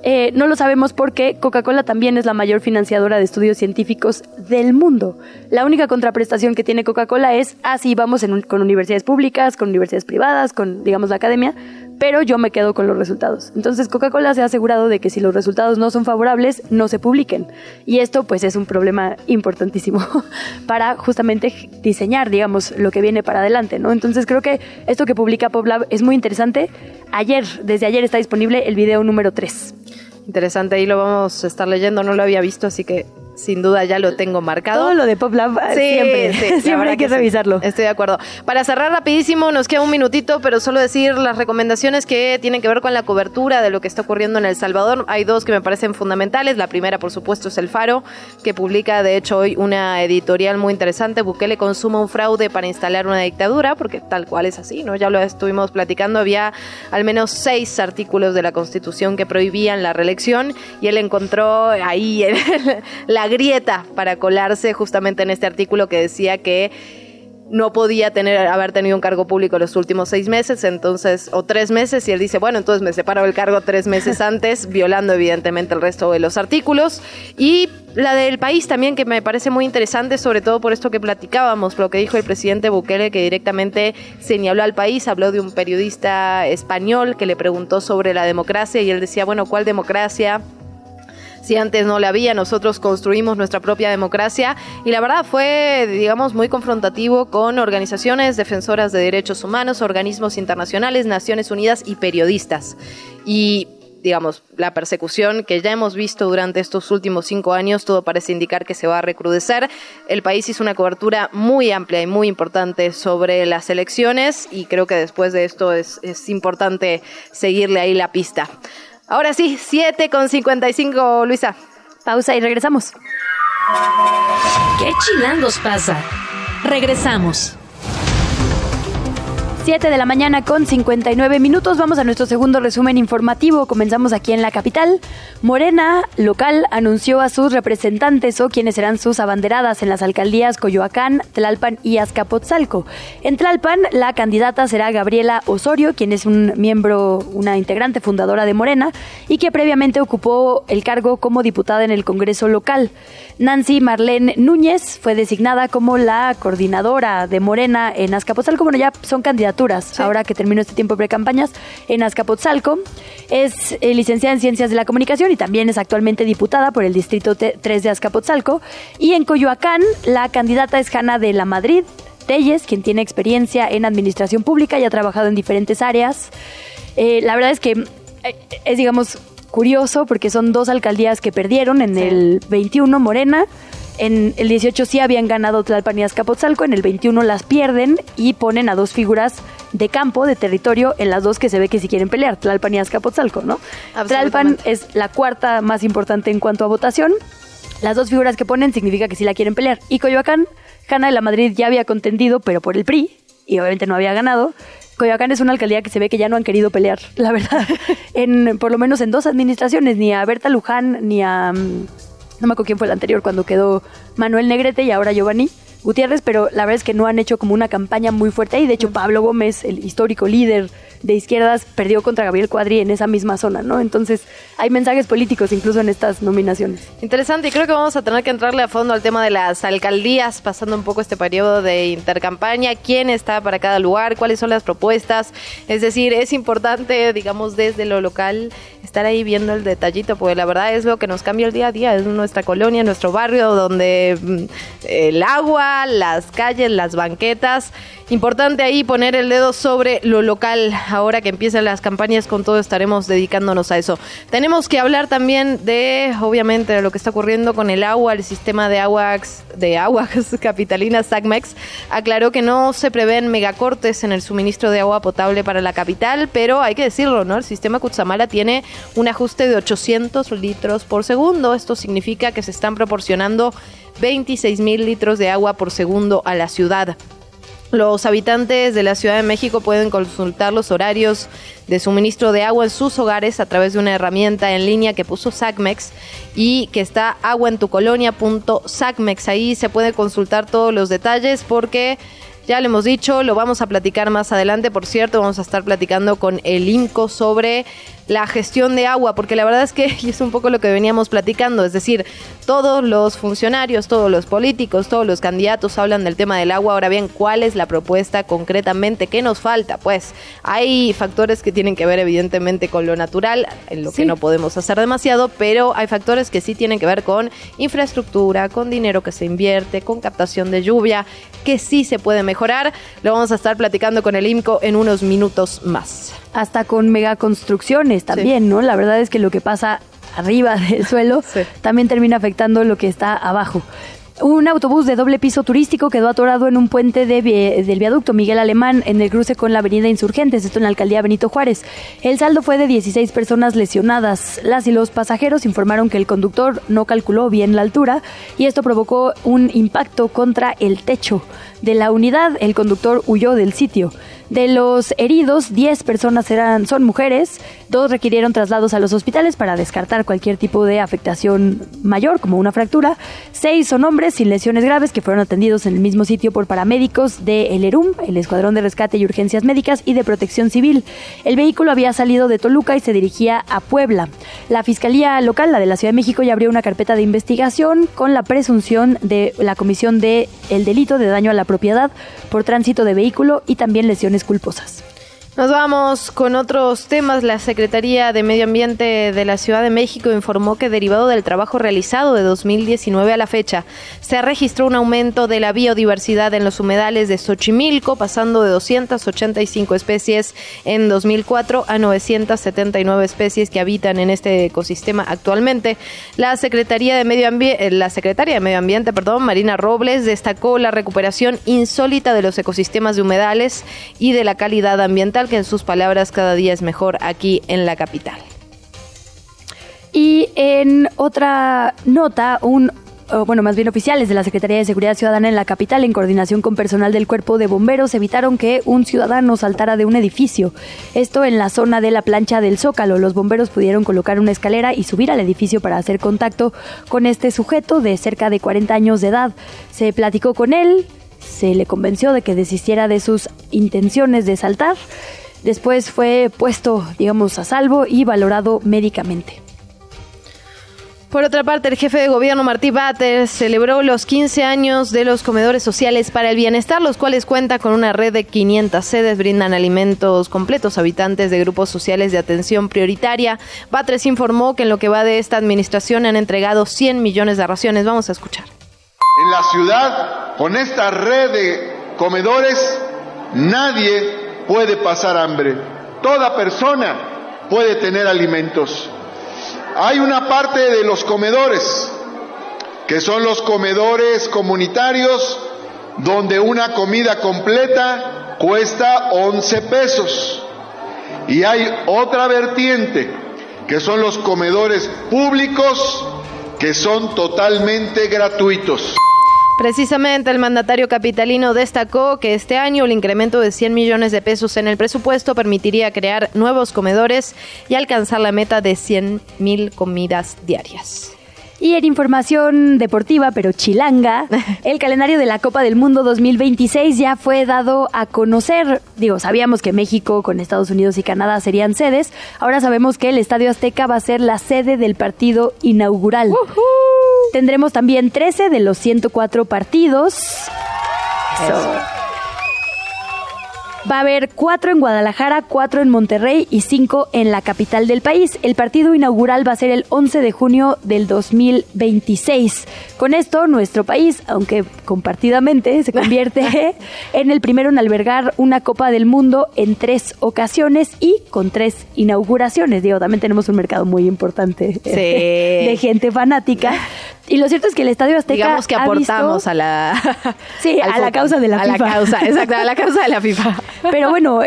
Eh, no lo sabemos porque Coca-Cola también es la mayor financiadora de estudios científicos del mundo. La única contraprestación que tiene Coca-Cola es, ah, sí, vamos con universidades públicas, con universidades privadas, con, digamos, la academia, pero yo me quedo con los resultados. Entonces Coca-Cola se ha asegurado de que si los resultados no son favorables, no se publiquen. Y esto pues es un problema importantísimo para justamente diseñar, digamos, lo que viene para adelante, ¿no? Entonces creo que esto que publica PopLab es muy interesante. Ayer, desde ayer está disponible el video número 3. Interesante, ahí lo vamos a estar leyendo, no lo había visto, así que sin duda ya lo tengo marcado. Todo lo de PopLab Sí, siempre, sí, siempre hay que, revisarlo. Estoy de acuerdo. Para cerrar rapidísimo, nos queda un minutito, pero solo decir las recomendaciones que tienen que ver con la cobertura de lo que está ocurriendo en El Salvador. Hay dos que me parecen fundamentales. La primera, por supuesto, es El Faro, que publica, de hecho, hoy una editorial muy interesante. Bukele consuma un fraude para instalar una dictadura, porque tal cual es así, ¿no? Ya lo estuvimos platicando. Había al menos seis artículos de la Constitución que prohibían la reelección y él encontró ahí la grieta para colarse justamente en este artículo que decía que no podía tener haber tenido un cargo público los últimos seis meses, entonces, o tres meses, y él dice, bueno, entonces me separo del cargo tres meses antes, violando evidentemente el resto de los artículos. Y la del país también, que me parece muy interesante, sobre todo por esto que platicábamos, lo que dijo el presidente Bukele, que directamente señaló al país, habló de un periodista español que le preguntó sobre la democracia, y él decía, bueno, ¿cuál democracia? Si antes no la había, nosotros construimos nuestra propia democracia y la verdad fue, digamos, muy confrontativo con organizaciones defensoras de derechos humanos, organismos internacionales, Naciones Unidas y periodistas. Y digamos, la persecución que ya hemos visto durante estos últimos cinco años, todo parece indicar que se va a recrudecer. El país hizo una cobertura muy amplia y muy importante sobre las elecciones y creo que después de esto es, es importante seguirle ahí la pista. Ahora sí, 7 con 55, Luisa. Pausa y regresamos. ¿Qué chilangos pasa? Regresamos. 7 de la mañana con 59 minutos. Vamos a nuestro segundo resumen informativo. Comenzamos aquí en la capital. Morena local anunció a sus representantes o quienes serán sus abanderadas en las alcaldías Coyoacán, Tlalpan y Azcapotzalco. En Tlalpan, la candidata será Gabriela Osorio, quien es un miembro, una integrante fundadora de Morena y que previamente ocupó el cargo como diputada en el Congreso local. Nancy Marlene Núñez fue designada como la coordinadora de Morena en Azcapotzalco. Bueno, ya son ahora que terminó este tiempo de pre-campañas, en Azcapotzalco. Es eh, licenciada en Ciencias de la Comunicación y también es actualmente diputada por el Distrito 3 de Azcapotzalco. Y en Coyoacán, la candidata es Jana de la Madrid Telles, quien tiene experiencia en administración pública y ha trabajado en diferentes áreas. Eh, la verdad es que eh, es, digamos, curioso porque son dos alcaldías que perdieron en el 21, Morena en el 18 sí habían ganado Tlalpan y Azcapotzalco, en el 21 las pierden y ponen a dos figuras de campo, de territorio, en las dos que se ve que si quieren pelear, Tlalpan y Azcapotzalco, ¿no? Tlalpan es la cuarta más importante en cuanto a votación. Las dos figuras que ponen significa que sí la quieren pelear. Y Coyoacán, Jana de la Madrid ya había contendido, pero por el PRI, y obviamente no había ganado. Coyoacán es una alcaldía que se ve que ya no han querido pelear, la verdad. en, por lo menos en dos administraciones, ni a Berta Luján ni a mm, no me acuerdo quién fue el anterior cuando quedó Manuel Negrete y ahora Giovanni Gutiérrez, pero la verdad es que no han hecho como una campaña muy fuerte ahí. De hecho, Pablo Gómez, el histórico líder de izquierdas perdió contra Gabriel Cuadri en esa misma zona, ¿no? Entonces hay mensajes políticos incluso en estas nominaciones. Interesante, y creo que vamos a tener que entrarle a fondo al tema de las alcaldías, pasando un poco este periodo de intercampaña, quién está para cada lugar, cuáles son las propuestas. Es decir, es importante, digamos, desde lo local, estar ahí viendo el detallito, porque la verdad es lo que nos cambia el día a día, es nuestra colonia, nuestro barrio, donde mm, el agua, las calles, las banquetas Importante ahí poner el dedo sobre lo local. Ahora que empiezan las campañas, con todo estaremos dedicándonos a eso. Tenemos que hablar también de, obviamente, de lo que está ocurriendo con el agua. El sistema de aguas, de aguas capitalina SACMEX aclaró que no se prevén megacortes en el suministro de agua potable para la capital, pero hay que decirlo, ¿no? El sistema Cutzamala tiene un ajuste de 800 litros por segundo. Esto significa que se están proporcionando 26 mil litros de agua por segundo a la ciudad. Los habitantes de la Ciudad de México pueden consultar los horarios de suministro de agua en sus hogares a través de una herramienta en línea que puso SACMEX y que está aguaentucolonia.sacmex. Ahí se puede consultar todos los detalles porque ya le hemos dicho, lo vamos a platicar más adelante. Por cierto, vamos a estar platicando con el INCO sobre la gestión de agua, porque la verdad es que es un poco lo que veníamos platicando, es decir, todos los funcionarios, todos los políticos, todos los candidatos hablan del tema del agua, ahora bien, ¿cuál es la propuesta concretamente? ¿Qué nos falta? Pues hay factores que tienen que ver evidentemente con lo natural, en lo que no podemos hacer demasiado, pero hay factores que sí tienen que ver con infraestructura, con dinero que se invierte, con captación de lluvia, que sí se puede mejorar. Lo vamos a estar platicando con el IMCO en unos minutos más. Hasta con megaconstrucciones también, ¿no? La verdad es que lo que pasa arriba del suelo también termina afectando lo que está abajo. Un autobús de doble piso turístico quedó atorado en un puente del viaducto Miguel Alemán en el cruce con la avenida Insurgentes, esto en la alcaldía Benito Juárez. El saldo fue de 16 personas lesionadas. Las y los pasajeros informaron que el conductor no calculó bien la altura y esto provocó un impacto contra el techo de la unidad. El conductor huyó del sitio. De los heridos, 10 personas eran, son mujeres, dos requirieron traslados a los hospitales para descartar cualquier tipo de afectación mayor, como una fractura. Seis son hombres sin lesiones graves que fueron atendidos en el mismo sitio por paramédicos de El ERUM, el Escuadrón de Rescate y Urgencias Médicas y de Protección Civil. El vehículo había salido de Toluca y se dirigía a Puebla. La Fiscalía Local, la de la Ciudad de México, ya abrió una carpeta de investigación con la presunción de la comisión de el delito de daño a la propiedad por tránsito de vehículo y también lesiones culposas. Nos vamos con otros temas. La Secretaría de Medio Ambiente de la Ciudad de México informó que derivado del trabajo realizado de 2019 a la fecha, se registró un aumento de la biodiversidad en los humedales de Xochimilco, pasando de 285 especies en 2004 a 979 especies que habitan en este ecosistema actualmente. La Secretaría de Medio Ambiente, eh, la Secretaria de Medio Ambiente, perdón, Marina Robles, destacó la recuperación insólita de los ecosistemas de humedales y de la calidad ambiental que en sus palabras cada día es mejor aquí en la capital. Y en otra nota, un o, bueno, más bien oficiales de la Secretaría de Seguridad Ciudadana en la capital, en coordinación con personal del cuerpo de bomberos, evitaron que un ciudadano saltara de un edificio. Esto en la zona de la plancha del Zócalo. Los bomberos pudieron colocar una escalera y subir al edificio para hacer contacto con este sujeto de cerca de 40 años de edad. Se platicó con él, se le convenció de que desistiera de sus intenciones de saltar. Después fue puesto, digamos, a salvo y valorado médicamente. Por otra parte, el jefe de gobierno Martí Bater celebró los 15 años de los comedores sociales para el bienestar, los cuales cuenta con una red de 500 sedes, brindan alimentos completos a habitantes de grupos sociales de atención prioritaria. Batres informó que en lo que va de esta administración han entregado 100 millones de raciones. Vamos a escuchar. En la ciudad, con esta red de comedores, nadie puede pasar hambre. Toda persona puede tener alimentos. Hay una parte de los comedores, que son los comedores comunitarios, donde una comida completa cuesta 11 pesos. Y hay otra vertiente, que son los comedores públicos, que son totalmente gratuitos. Precisamente el mandatario capitalino destacó que este año el incremento de 100 millones de pesos en el presupuesto permitiría crear nuevos comedores y alcanzar la meta de 100 mil comidas diarias. Y en información deportiva, pero chilanga, el calendario de la Copa del Mundo 2026 ya fue dado a conocer. Digo, sabíamos que México con Estados Unidos y Canadá serían sedes. Ahora sabemos que el Estadio Azteca va a ser la sede del partido inaugural. Tendremos también 13 de los 104 partidos. Va a haber cuatro en Guadalajara, cuatro en Monterrey y cinco en la capital del país. El partido inaugural va a ser el 11 de junio del 2026. Con esto, nuestro país, aunque compartidamente, se convierte en el primero en albergar una Copa del Mundo en tres ocasiones y con tres inauguraciones. Digo, también tenemos un mercado muy importante de gente fanática. Y lo cierto es que el Estadio Azteca. Digamos que aportamos a la. Sí, a la causa de la FIFA. A la causa, exacto, a la causa de la FIFA. Pero bueno,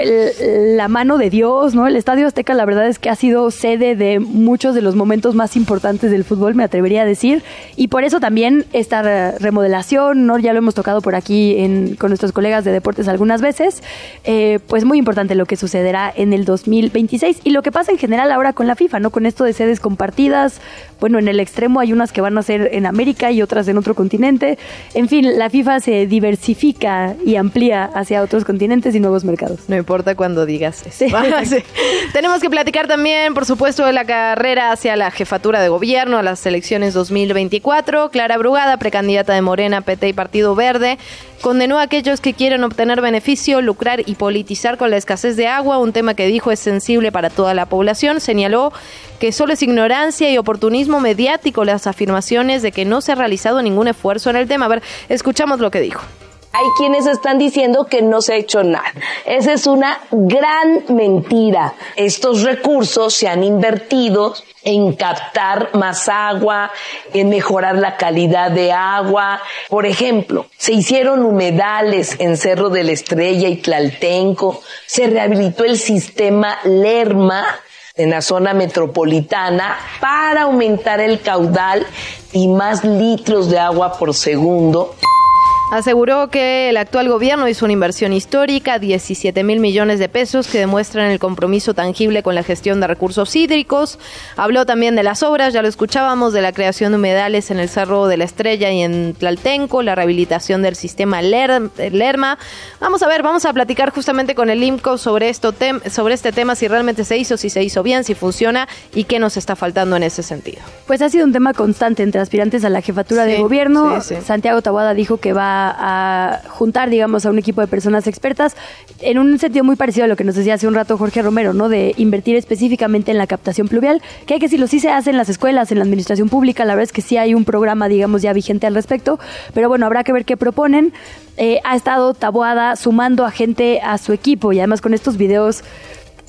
la mano de Dios, ¿no? El Estadio Azteca, la verdad es que ha sido sede de muchos de los momentos más importantes del fútbol, me atrevería a decir. Y por eso también esta remodelación, ¿no? Ya lo hemos tocado por aquí en, con nuestros colegas de deportes algunas veces. Eh, pues muy importante lo que sucederá en el 2026 y lo que pasa en general ahora con la FIFA, ¿no? Con esto de sedes compartidas. Bueno, en el extremo hay unas que van a ser en América y otras en otro continente. En fin, la FIFA se diversifica y amplía hacia otros continentes y nuevos mercados. No importa cuando digas eso. Sí. Tenemos que platicar también, por supuesto, de la carrera hacia la jefatura de gobierno a las elecciones 2024. Clara Brugada, precandidata de Morena, PT y Partido Verde, condenó a aquellos que quieren obtener beneficio, lucrar y politizar con la escasez de agua, un tema que dijo es sensible para toda la población. Señaló que solo es ignorancia y oportunismo mediático las afirmaciones de que no se ha realizado ningún esfuerzo en el tema. A ver, escuchamos lo que dijo. Hay quienes están diciendo que no se ha hecho nada. Esa es una gran mentira. Estos recursos se han invertido en captar más agua, en mejorar la calidad de agua. Por ejemplo, se hicieron humedales en Cerro de la Estrella y Tlaltenco, se rehabilitó el sistema Lerma en la zona metropolitana para aumentar el caudal y más litros de agua por segundo. Aseguró que el actual gobierno hizo una inversión histórica, 17 mil millones de pesos, que demuestran el compromiso tangible con la gestión de recursos hídricos. Habló también de las obras, ya lo escuchábamos, de la creación de humedales en el Cerro de la Estrella y en Tlaltenco, la rehabilitación del sistema Lerma. Vamos a ver, vamos a platicar justamente con el IMCO sobre, esto sobre este tema, si realmente se hizo, si se hizo bien, si funciona y qué nos está faltando en ese sentido. Pues ha sido un tema constante entre aspirantes a la jefatura de gobierno. Sí, sí. Santiago Tabuada dijo que va a, juntar, digamos, a un equipo de personas expertas en un sentido muy parecido a lo que nos decía hace un rato Jorge Romero, ¿no? De invertir específicamente en la captación pluvial, que hay que decirlo, sí se hace en las escuelas, en la administración pública, la verdad es que sí hay un programa, digamos, ya vigente al respecto, pero bueno, habrá que ver qué proponen. Eh, ha estado Taboada sumando a gente a su equipo y además con estos videos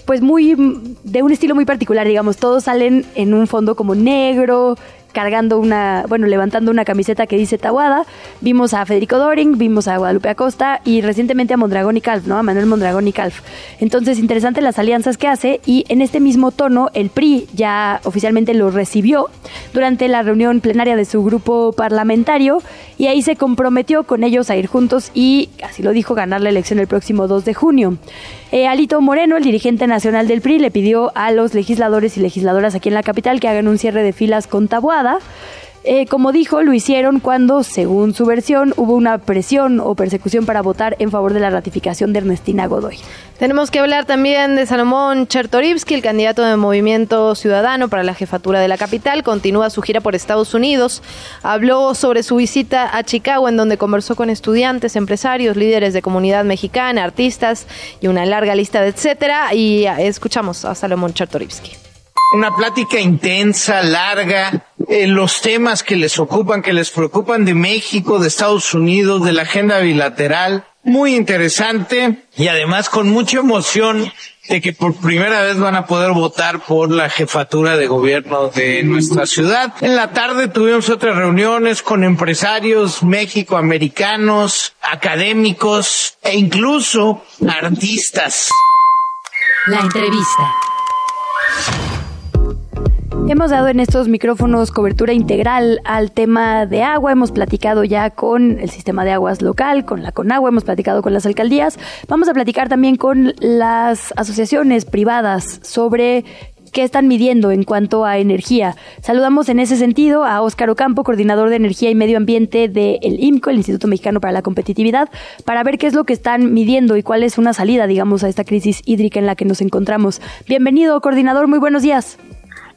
pues muy de un estilo muy particular, digamos, todos salen en un fondo como negro, cargando una, bueno, levantando una camiseta que dice Tabuada. Vimos a Federico Doring, vimos a Guadalupe Acosta y recientemente a Mondragón y Calf, ¿no? A Manuel Mondragón y Calf. Entonces, interesante las alianzas que hace y en este mismo tono el PRI ya oficialmente lo recibió durante la reunión plenaria de su grupo parlamentario y ahí se comprometió con ellos a ir juntos y, así lo dijo, ganar la elección el próximo 2 de junio. Eh, Alito Moreno, el dirigente nacional del PRI, le pidió a los legisladores y legisladoras aquí en la capital que hagan un cierre de filas con Tabuada. Eh, como dijo, lo hicieron cuando, según su versión, hubo una presión o persecución para votar en favor de la ratificación de Ernestina Godoy. Tenemos que hablar también de Salomón Chertorivsky, el candidato de Movimiento Ciudadano para la jefatura de la capital. Continúa su gira por Estados Unidos. Habló sobre su visita a Chicago, en donde conversó con estudiantes, empresarios, líderes de comunidad mexicana, artistas y una larga lista de etcétera. Y escuchamos a Salomón Chertorivsky una plática intensa, larga, en los temas que les ocupan, que les preocupan de México, de Estados Unidos, de la agenda bilateral. Muy interesante y además con mucha emoción de que por primera vez van a poder votar por la jefatura de gobierno de nuestra ciudad. En la tarde tuvimos otras reuniones con empresarios mexicoamericanos, académicos e incluso artistas. La entrevista. Hemos dado en estos micrófonos cobertura integral al tema de agua. Hemos platicado ya con el sistema de aguas local, con la Conagua, hemos platicado con las alcaldías. Vamos a platicar también con las asociaciones privadas sobre qué están midiendo en cuanto a energía. Saludamos en ese sentido a Óscar Ocampo, coordinador de Energía y Medio Ambiente del IMCO, el Instituto Mexicano para la Competitividad, para ver qué es lo que están midiendo y cuál es una salida, digamos, a esta crisis hídrica en la que nos encontramos. Bienvenido, coordinador, muy buenos días.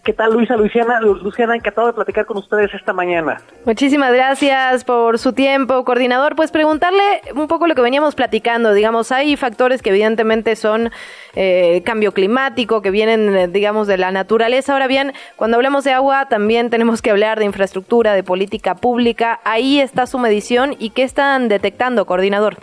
¿Qué tal, Luisa, Luciana? Luciana, encantado de platicar con ustedes esta mañana. Muchísimas gracias por su tiempo, coordinador. Pues preguntarle un poco lo que veníamos platicando. Digamos, hay factores que evidentemente son eh, cambio climático, que vienen, eh, digamos, de la naturaleza. Ahora bien, cuando hablamos de agua, también tenemos que hablar de infraestructura, de política pública. Ahí está su medición y qué están detectando, coordinador.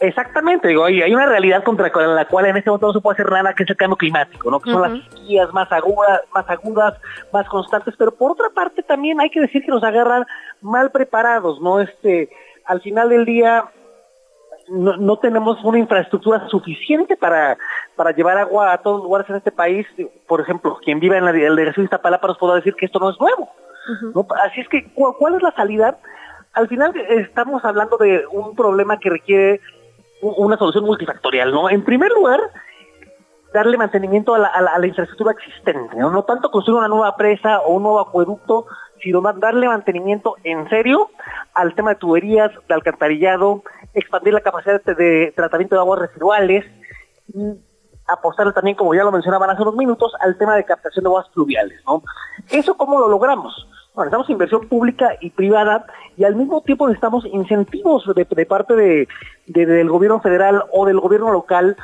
Exactamente, digo, hay, una realidad contra la cual en este momento no se puede hacer nada, que es el cambio climático, ¿no? Que son las sequías más agudas, más agudas, más constantes, pero por otra parte también hay que decir que nos agarran mal preparados, ¿no? Este, al final del día no, tenemos una infraestructura suficiente para, para llevar agua a todos los lugares en este país. Por ejemplo, quien vive en la, el de Iztapalapa nos podrá decir que esto no es nuevo. Así es que, ¿cuál es la salida? Al final estamos hablando de un problema que requiere una solución multifactorial, ¿no? En primer lugar, darle mantenimiento a la, infraestructura existente, ¿no? No tanto construir una nueva presa o un nuevo acueducto, sino darle mantenimiento en serio al tema de tuberías, de alcantarillado, expandir la capacidad de, tratamiento de aguas residuales apostarle también, como ya lo mencionaban hace unos minutos, al tema de captación de aguas fluviales, ¿no? ¿Eso cómo lo logramos? necesitamos inversión pública y privada y al mismo tiempo necesitamos incentivos de, parte de, del gobierno federal o del gobierno local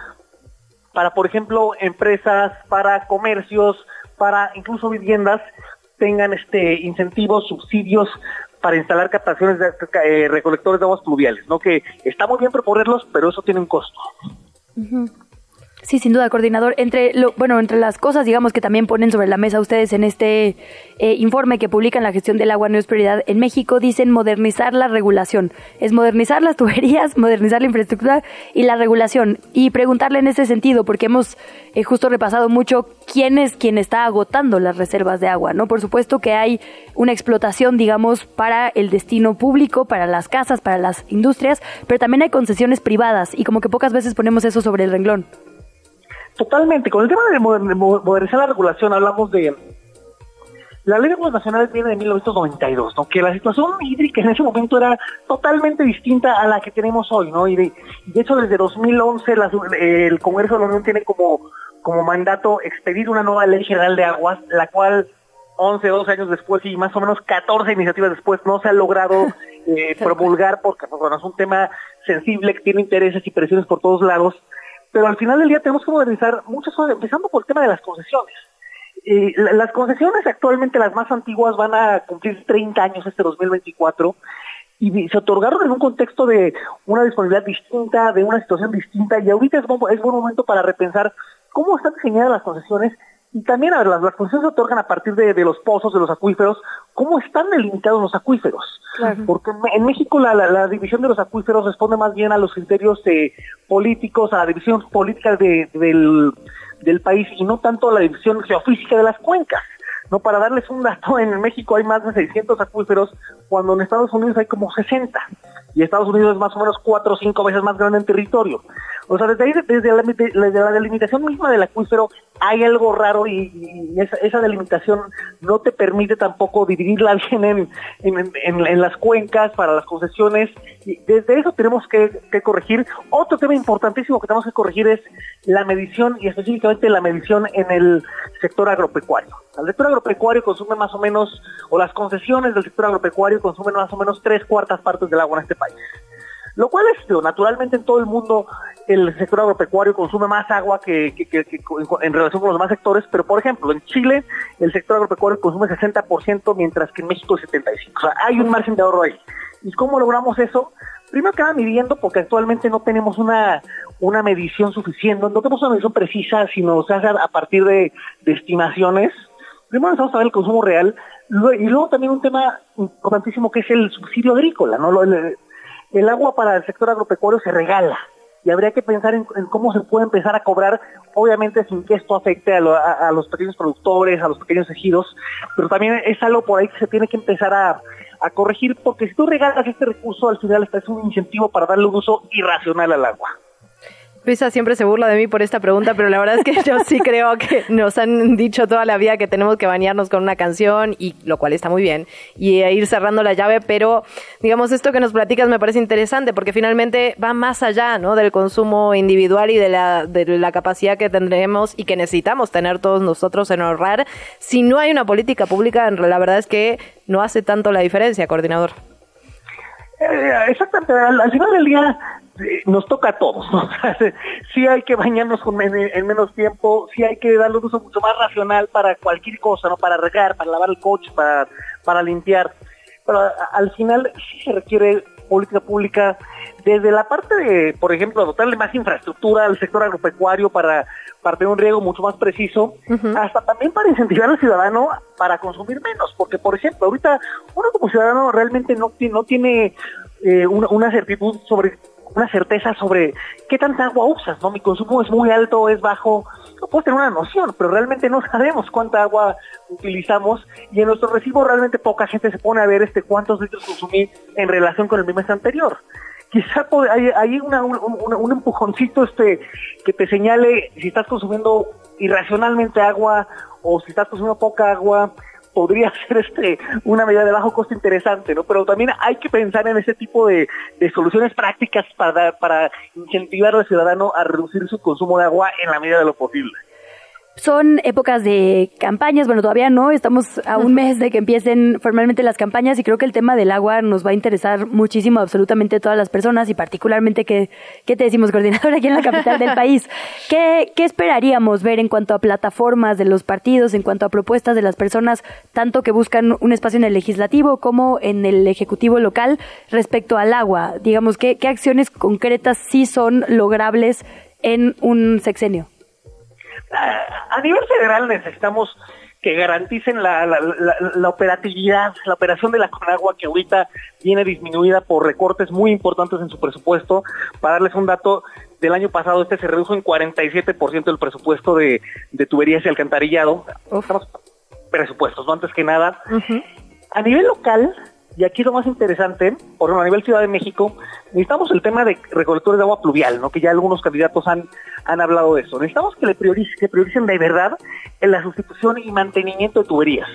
para, por ejemplo, empresas, para comercios, para incluso viviendas tengan este incentivos, subsidios para instalar captaciones de eh, recolectores de aguas pluviales, ¿no? Que está muy bien proponerlos, pero eso tiene un costo. Sí, sin duda, coordinador. Entre lo, bueno, entre las cosas, digamos, que también ponen sobre la mesa ustedes en este eh, informe que publican la gestión del agua no es prioridad en México, dicen modernizar la regulación. Es modernizar las tuberías, modernizar la infraestructura y la regulación. Y preguntarle en ese sentido, porque hemos eh, justo repasado mucho quién es quien está agotando las reservas de agua, ¿no? Por supuesto que hay una explotación, digamos, para el destino público, para las casas, para las industrias, pero también hay concesiones privadas y como que pocas veces ponemos eso sobre el renglón. Totalmente. Con el tema de modernizar la regulación hablamos de... La ley de aguas nacionales viene de 1992, ¿no? que la situación hídrica en ese momento era totalmente distinta a la que tenemos hoy, ¿no? Y de, hecho desde 2011 el Congreso de la Unión tiene como, como mandato expedir una nueva ley general de aguas, la cual 11, 12 años después y más o menos 14 iniciativas después no se ha logrado eh, promulgar porque pues, bueno, es un tema sensible que tiene intereses y presiones por todos lados pero al final del día tenemos que modernizar muchas cosas, empezando por el tema de las concesiones. las concesiones actualmente, las más antiguas, van a cumplir 30 años este 2024 y se otorgaron en un contexto de una disponibilidad distinta, de una situación distinta y ahorita es, buen momento para repensar cómo están diseñadas las concesiones Y también, a ver, las, las concesiones se otorgan a partir de, de los pozos, de los acuíferos, ¿cómo están delimitados los acuíferos? Porque en, México la, la, la división de los acuíferos responde más bien a los criterios eh, políticos, a la división política de, del, del país y no tanto a la división geofísica de las cuencas. No, para darles un dato, en México hay más de 600 acuíferos, cuando en Estados Unidos hay como 60. Y Estados Unidos es más o menos cuatro o cinco veces más grande en territorio. O sea, desde ahí, desde la, delimitación misma del acuífero, hay algo raro y, esa, esa, delimitación no te permite tampoco dividirla bien en, en, en, en, las cuencas para las concesiones. Desde eso tenemos que, corregir. Otro tema importantísimo que tenemos que corregir es la medición y específicamente la medición en el sector agropecuario. El sector agropecuario consume más o menos, o las concesiones del sector agropecuario consumen más o menos tres cuartas partes del agua en este país. Lo cual es, naturalmente en todo el mundo el sector agropecuario consume más agua que, que, en relación con los demás sectores, pero por ejemplo en Chile el sector agropecuario consume 60% mientras que en México el 75%. O sea, hay un margen de ahorro ahí. ¿Y cómo logramos eso? Primero que nada midiendo porque actualmente no tenemos una, una medición suficiente, no tenemos una medición precisa, sino se hace a partir de, de estimaciones. Primero necesitamos saber el consumo real y luego también un tema importantísimo que es el subsidio agrícola, ¿no? El, agua para el sector agropecuario se regala y habría que pensar en, cómo se puede empezar a cobrar, obviamente sin que esto afecte a, los pequeños productores, a los pequeños ejidos, pero también es algo por ahí que se tiene que empezar a, a corregir, porque si tú regalas este recurso, al final es un incentivo para darle un uso irracional al agua. Luisa siempre se burla de mí por esta pregunta, pero la verdad es que yo sí creo que nos han dicho toda la vida que tenemos que bañarnos con una canción, y lo cual está muy bien, y ir cerrando la llave, pero digamos, esto que nos platicas me parece interesante, porque finalmente va más allá ¿no? del consumo individual y de la, de la capacidad que tendremos y que necesitamos tener todos nosotros en ahorrar. Si no hay una política pública, la verdad es que no hace tanto la diferencia, coordinador. Eh, exactamente, al, al final del día nos toca a todos, ¿no? sí hay que bañarnos en, en, menos tiempo, sí hay que darle un uso mucho más racional para cualquier cosa, ¿no? Para regar, para lavar el coche, para, para limpiar. Pero al final sí se requiere política pública desde la parte de, por ejemplo, dotarle más infraestructura al sector agropecuario para, para tener un riego mucho más preciso, uh -huh. hasta también para incentivar al ciudadano para consumir menos, porque por ejemplo, ahorita uno como ciudadano realmente no, no tiene eh, una, una certitud sobre una certeza sobre qué tanta agua usas, ¿no? Mi consumo es muy alto, es bajo, no puedes tener una noción, pero realmente no sabemos cuánta agua utilizamos y en nuestro recibo realmente poca gente se pone a ver este cuántos litros consumí en relación con el mes anterior. Quizá hay, un, empujoncito este que te señale si estás consumiendo irracionalmente agua o si estás consumiendo poca agua, podría ser este una medida de bajo costo interesante, ¿no? Pero también hay que pensar en ese tipo de, de soluciones prácticas para, para incentivar al ciudadano a reducir su consumo de agua en la medida de lo posible. Son épocas de campañas, bueno, todavía no, estamos a un mes de que empiecen formalmente las campañas y creo que el tema del agua nos va a interesar muchísimo absolutamente a todas las personas y particularmente, ¿qué, qué te decimos, coordinador, aquí en la capital del país? ¿Qué, ¿Qué esperaríamos ver en cuanto a plataformas de los partidos, en cuanto a propuestas de las personas, tanto que buscan un espacio en el legislativo como en el ejecutivo local respecto al agua? Digamos, ¿qué, qué acciones concretas sí son logrables en un sexenio? A nivel federal necesitamos que garanticen la, la, la, la, operatividad, la operación de la Conagua que ahorita viene disminuida por recortes muy importantes en su presupuesto. Para darles un dato, del año pasado este se redujo en 47% del presupuesto de, de, tuberías y alcantarillado. Estamos presupuestos, no antes que nada. Uh -huh. A nivel local, y aquí lo más interesante, por ejemplo, a nivel Ciudad de México, necesitamos el tema de recolectores de agua pluvial, ¿no? Que ya algunos candidatos han, han hablado de eso. Necesitamos que le prioricen, que de verdad en la sustitución y mantenimiento de tuberías.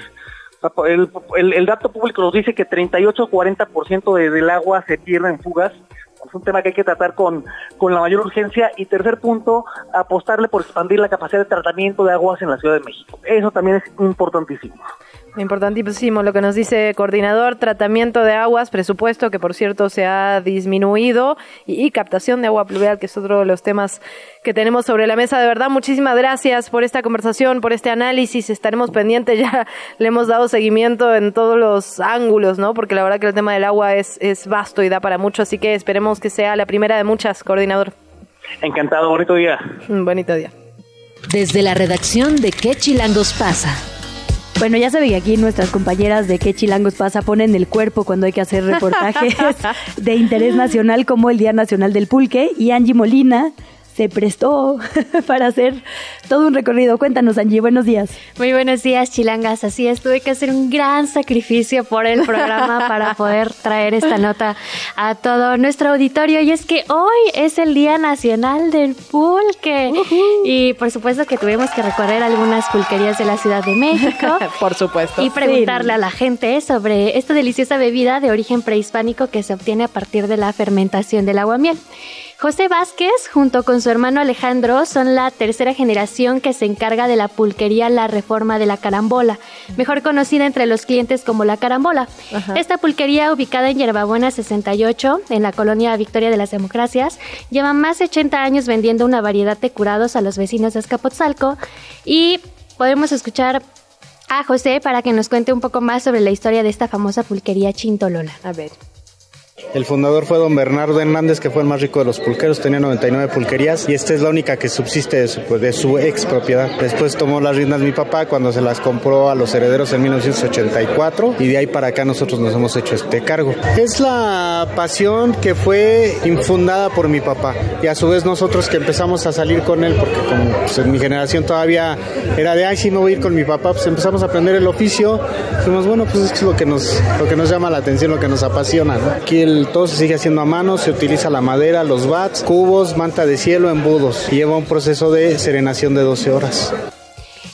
El dato público nos dice que 38 o 40% de, del agua se pierde en fugas. Es un tema que hay que tratar con, con la mayor urgencia. Y tercer punto, apostarle por expandir la capacidad de tratamiento de aguas en la Ciudad de México. Eso también es importantísimo. Importantísimo lo que nos dice coordinador, tratamiento de aguas, presupuesto que por cierto se ha disminuido y, y, captación de agua pluvial, que es otro de los temas que tenemos sobre la mesa. De verdad, muchísimas gracias por esta conversación, por este análisis. Estaremos pendientes, ya le hemos dado seguimiento en todos los ángulos, ¿no? Porque la verdad que el tema del agua es, es vasto y da para mucho, así que esperemos que sea la primera de muchas, coordinador. Encantado, bonito día. Un bonito día. Desde la redacción de ¿Qué Chilangos pasa? Bueno, ya saben que aquí nuestras compañeras de qué chilangos pasa ponen el cuerpo cuando hay que hacer reportajes de interés nacional como el Día Nacional del Pulque y Angie Molina se prestó para hacer todo un recorrido. Cuéntanos, Angie, buenos días. Muy buenos días, chilangas. Así es, tuve que hacer un gran sacrificio por el programa para poder traer esta nota a todo nuestro auditorio. Y es que hoy es el Día Nacional del Pulque. Y por supuesto que tuvimos que recorrer algunas pulquerías de la Ciudad de México. por supuesto. Y preguntarle a la gente sobre esta deliciosa bebida de origen prehispánico que se obtiene a partir de la fermentación del aguamiel. José Vázquez, junto con su hermano Alejandro, son la tercera generación que se encarga de la pulquería La Reforma de la Carambola, mejor conocida entre los clientes como La Carambola. Esta pulquería, ubicada en Yerbabuena 68, en la colonia Victoria de las Democracias, lleva más de 80 años vendiendo una variedad de curados a los vecinos de Azcapotzalco y podemos escuchar a José para que nos cuente un poco más sobre la historia de esta famosa pulquería Chintolola. A ver. El fundador fue don Bernardo Hernández, que fue el más rico de los pulqueros, tenía 99 pulquerías y esta es la única que subsiste de su, pues, de su ex propiedad. Después tomó las riendas mi papá cuando se las compró a los herederos en 1984 y de ahí para acá nosotros nos hemos hecho este cargo. Es la pasión que fue infundada por mi papá y a su vez nosotros que empezamos a salir con él, porque como pues, en mi generación todavía era de, ay, sí me voy a ir con mi papá, pues empezamos a aprender el oficio, fuimos, bueno, pues es lo que nos, lo que nos llama la atención, lo que nos apasiona. ¿no? Aquí el todo se sigue haciendo a mano, se utiliza la madera, los bats, cubos, manta de cielo, embudos. Y lleva un proceso de serenación de 12 horas.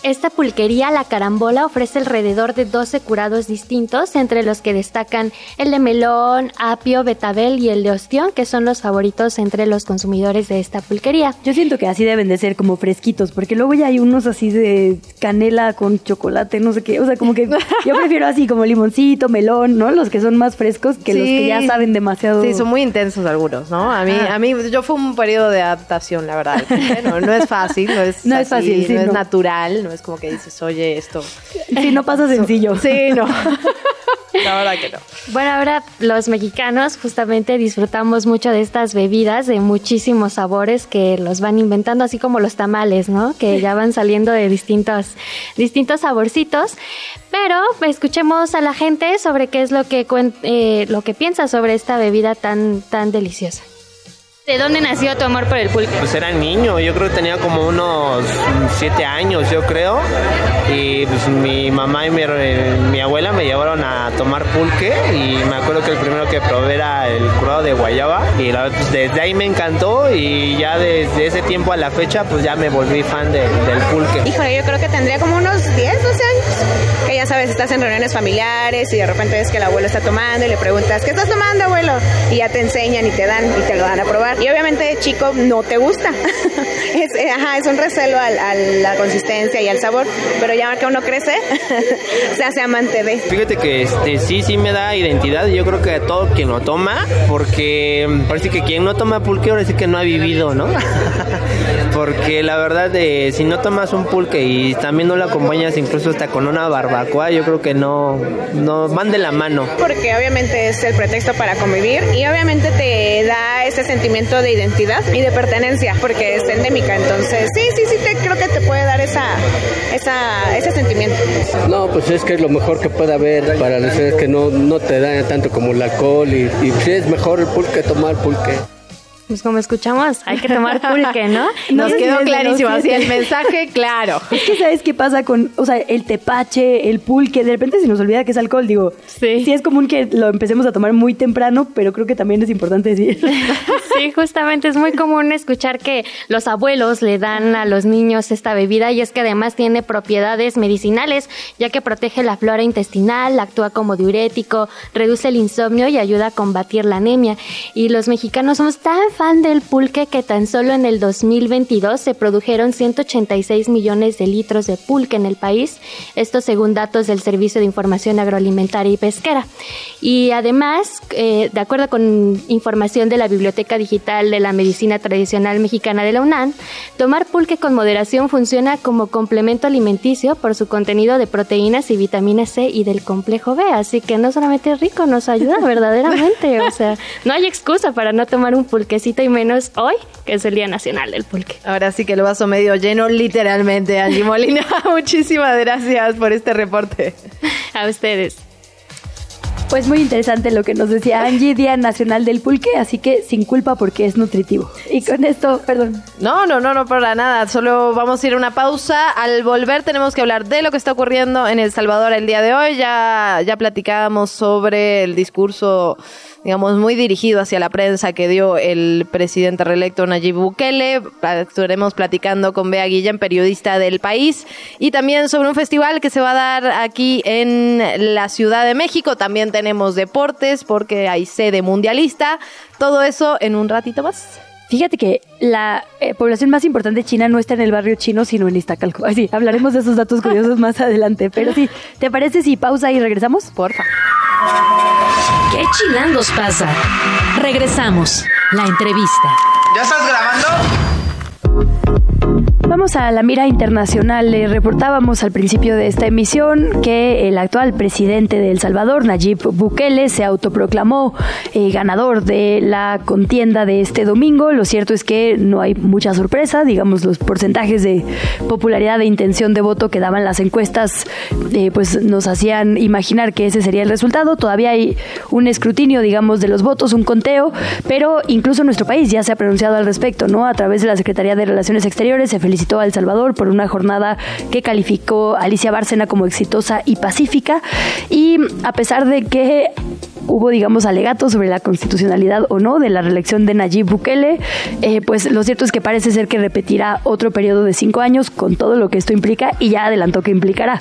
Esta pulquería, la carambola, ofrece alrededor de 12 curados distintos, entre los que destacan el de melón, apio, betabel y el de ostión, que son los favoritos entre los consumidores de esta pulquería. Yo siento que así deben de ser como fresquitos, porque luego ya hay unos así de canela con chocolate, no sé qué, o sea, como que yo prefiero así como limoncito, melón, ¿no? Los que son más frescos que los que ya saben demasiado. Sí, son muy intensos algunos, ¿no? A mí, a mí, yo fue un periodo de adaptación, la verdad. No, no es fácil, no es, no es fácil, sí, no, es natural, no es como que dices, oye, esto. Sí, no pasa sencillo. Sí, no. La verdad que no. Bueno, ahora los mexicanos justamente disfrutamos mucho de estas bebidas de muchísimos sabores que los van inventando, así como los tamales, ¿no? Que ya van saliendo de distintos, distintos saborcitos. Pero escuchemos a la gente sobre qué es lo que, eh, lo que piensa sobre esta bebida tan, tan deliciosa. ¿De dónde nació tu amor por el pulque? Pues era niño, yo creo que tenía como unos siete años, yo creo. Y pues mi mamá y mi, eh, mi abuela me llevaron a tomar pulque y me acuerdo que el primero que probé era el curado de guayaba y la, pues, desde ahí me encantó y ya desde ese tiempo a la fecha pues ya me volví fan de- del pulque. Híjole, yo creo que tendría como unos 10, 12 años. Ya sabes, estás en reuniones familiares y de repente ves que el abuelo está tomando y le preguntas, ¿qué estás tomando, abuelo? Y ya te enseñan y te dan y te lo dan a probar. Y obviamente, chico, no te gusta. es, eh, ajá, es un recelo al- a la consistencia y al sabor. Pero ya que uno crece, se hace amante de. Fíjate que este sí, sí me da identidad. Yo creo que a todo quien lo toma, porque mm, parece que quien no toma pulque ahora sí que no ha vivido, ¿no? porque la verdad, eh, si no tomas un pulque y también no lo acompañas incluso hasta con una barbacoa, yo creo que no, no van de la mano. Porque obviamente es el pretexto para convivir y obviamente te da ese sentimiento de identidad y de pertenencia porque es endémica. Entonces, sí, sí, sí, te, creo que te puede dar esa, esa, ese sentimiento. No, pues es que es lo mejor que puede haber para los seres que no, no te daña tanto como el alcohol y, y sí es mejor el pulque tomar pulque. Pues como escuchamos, hay que tomar pulque, ¿no? Nos quedó clarísimo, así el mensaje claro. Es que sabes qué pasa con, o sea, el tepache, el pulque, de repente se nos olvida que es alcohol, digo. Sí. es común que lo empecemos a tomar muy temprano, pero creo que también es importante decir. Sí, justamente es muy común escuchar que los abuelos le dan a los niños esta bebida y es que además tiene propiedades medicinales, ya que protege la flora intestinal, actúa como diurético, reduce el insomnio y ayuda a combatir la anemia. Y los mexicanos somos tan fan del pulque que tan solo en el 2022 se produjeron 186 millones de litros de pulque en el país, esto según datos del Servicio de Información Agroalimentaria y Pesquera. Y además, eh, de acuerdo con información de la Biblioteca Digital de la Medicina Tradicional Mexicana de la UNAM, tomar pulque con moderación funciona como complemento alimenticio por su contenido de proteínas y vitamina C y del complejo B, así que no solamente es rico, nos ayuda verdaderamente, o sea, no hay excusa para no tomar un y menos hoy, que es el Día Nacional del Pulque. Ahora sí que el vaso medio lleno, literalmente, Angie Molina. Muchísimas gracias por este reporte. A ustedes. Pues muy interesante lo que nos decía Angie, Día Nacional del Pulque, así que sin culpa porque es nutritivo. Y con esto, perdón. No, no, no, no para nada. Solo vamos a ir a una pausa. Al volver tenemos que hablar de lo que está ocurriendo en El Salvador el día de hoy. Ya, ya platicábamos sobre el discurso digamos, muy dirigido hacia la prensa que dio el presidente reelecto Nayib Bukele. Estaremos platicando con Bea Guillén, periodista del país, y también sobre un festival que se va a dar aquí en la Ciudad de México. También tenemos deportes porque hay sede mundialista. Todo eso en un ratito más. Fíjate que la eh, población más importante de China no está en el barrio chino, sino en Iztacalco. Así, hablaremos de esos datos curiosos más adelante. Pero sí, ¿te parece si pausa y regresamos? Porfa. ¿Qué chilangos pasa? Regresamos. La entrevista. ¿Ya estás grabando? Vamos a la mira internacional. Le reportábamos al principio de esta emisión que el actual presidente de El Salvador, Nayib Bukele, se autoproclamó eh, ganador de la contienda de este domingo. Lo cierto es que no hay mucha sorpresa, digamos, los porcentajes de popularidad e intención de voto que daban las encuestas, eh, pues nos hacían imaginar que ese sería el resultado. Todavía hay un escrutinio, digamos, de los votos, un conteo, pero incluso nuestro país ya se ha pronunciado al respecto, ¿no? A través de la Secretaría de Relaciones Exteriores se felicitó felicitó a El Salvador por una jornada que calificó Alicia Bárcena como exitosa y pacífica. Y a pesar de que hubo, digamos, alegatos sobre la constitucionalidad o no de la reelección de Nayib Bukele, eh, pues lo cierto es que parece ser que repetirá otro periodo de cinco años con todo lo que esto implica y ya adelantó que implicará.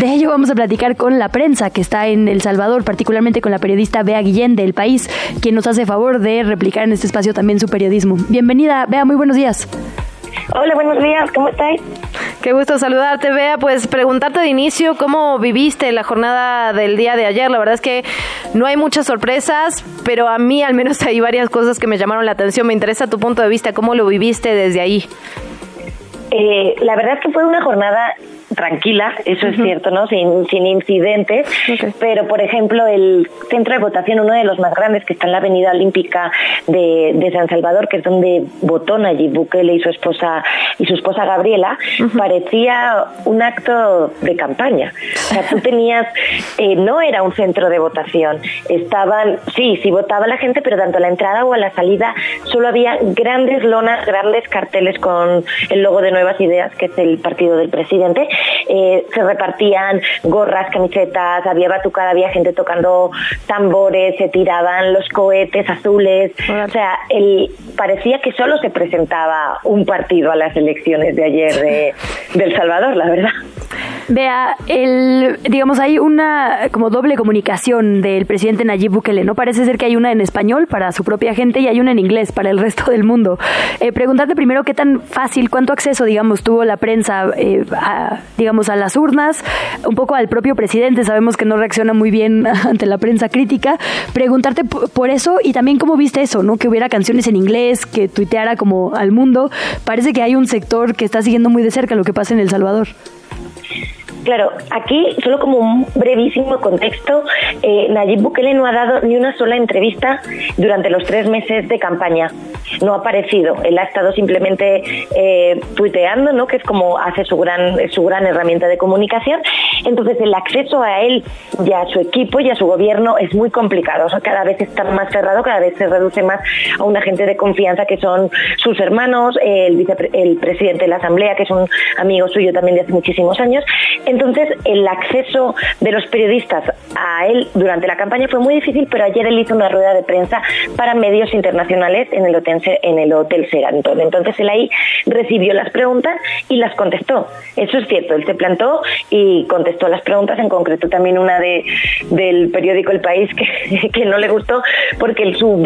De ello vamos a platicar con la prensa que está en El Salvador, particularmente con la periodista Bea Guillén del País, quien nos hace favor de replicar en este espacio también su periodismo. Bienvenida, Bea, muy buenos días. Hola, buenos días, ¿cómo estáis? Qué gusto saludarte, Bea. Pues preguntarte de inicio cómo viviste la jornada del día de ayer. La verdad es que no hay muchas sorpresas, pero a mí al menos hay varias cosas que me llamaron la atención. Me interesa tu punto de vista, cómo lo viviste desde ahí. Eh, la verdad es que fue una jornada tranquila, eso es cierto, ¿no? Sin, sin incidentes. Pero, por ejemplo, el centro de votación, uno de los más grandes que está en la Avenida Olímpica de, de San Salvador, que es donde votó Nayib Bukele y su esposa y su esposa Gabriela, parecía un acto de campaña. O sea, tú tenías, eh, no era un centro de votación, estaban, sí, sí votaba la gente, pero tanto a la entrada o a la salida solo había grandes lonas, grandes carteles con el logo de Nuevas Ideas, que es el partido del presidente, eh, se repartían gorras, camisetas, había batucada, había gente tocando tambores, se tiraban los cohetes azules, o sea, el, parecía que solo se presentaba un partido a las elecciones de ayer de, El Salvador, la verdad. Vea, el, digamos, hay una como doble comunicación del presidente Nayib Bukele, ¿no? Parece ser que hay una en español para su propia gente y hay una en inglés para el resto del mundo. Eh, preguntarte primero qué tan fácil, cuánto acceso, digamos, tuvo la prensa eh, a, digamos, a las urnas, un poco al propio presidente, sabemos que no reacciona muy bien ante la prensa crítica. Preguntarte por eso y también cómo viste eso, ¿no? Que hubiera canciones en inglés, que tuiteara como al mundo. Parece que hay un sector que está siguiendo muy de cerca lo que pasa en El Salvador. Claro, aquí, solo como un brevísimo contexto, eh, Nayib Bukele no ha dado ni una sola entrevista durante los tres meses de campaña. No ha aparecido. Él ha estado simplemente eh, tuiteando, ¿no? que es como hace su gran, su gran herramienta de comunicación. Entonces, el acceso a él y a su equipo y a su gobierno es muy complicado. O sea, cada vez está más cerrado, cada vez se reduce más a una gente de confianza que son sus hermanos, el, el presidente de la Asamblea, que es un amigo suyo también de hace muchísimos años. Entonces, el acceso de los periodistas a él durante la campaña fue muy difícil, pero ayer él hizo una rueda de prensa para medios internacionales en el hotel, en. Entonces, él ahí recibió las preguntas y las contestó. Eso es cierto, él se plantó y contestó las preguntas, en concreto también una de del periódico El País que, que no le gustó porque su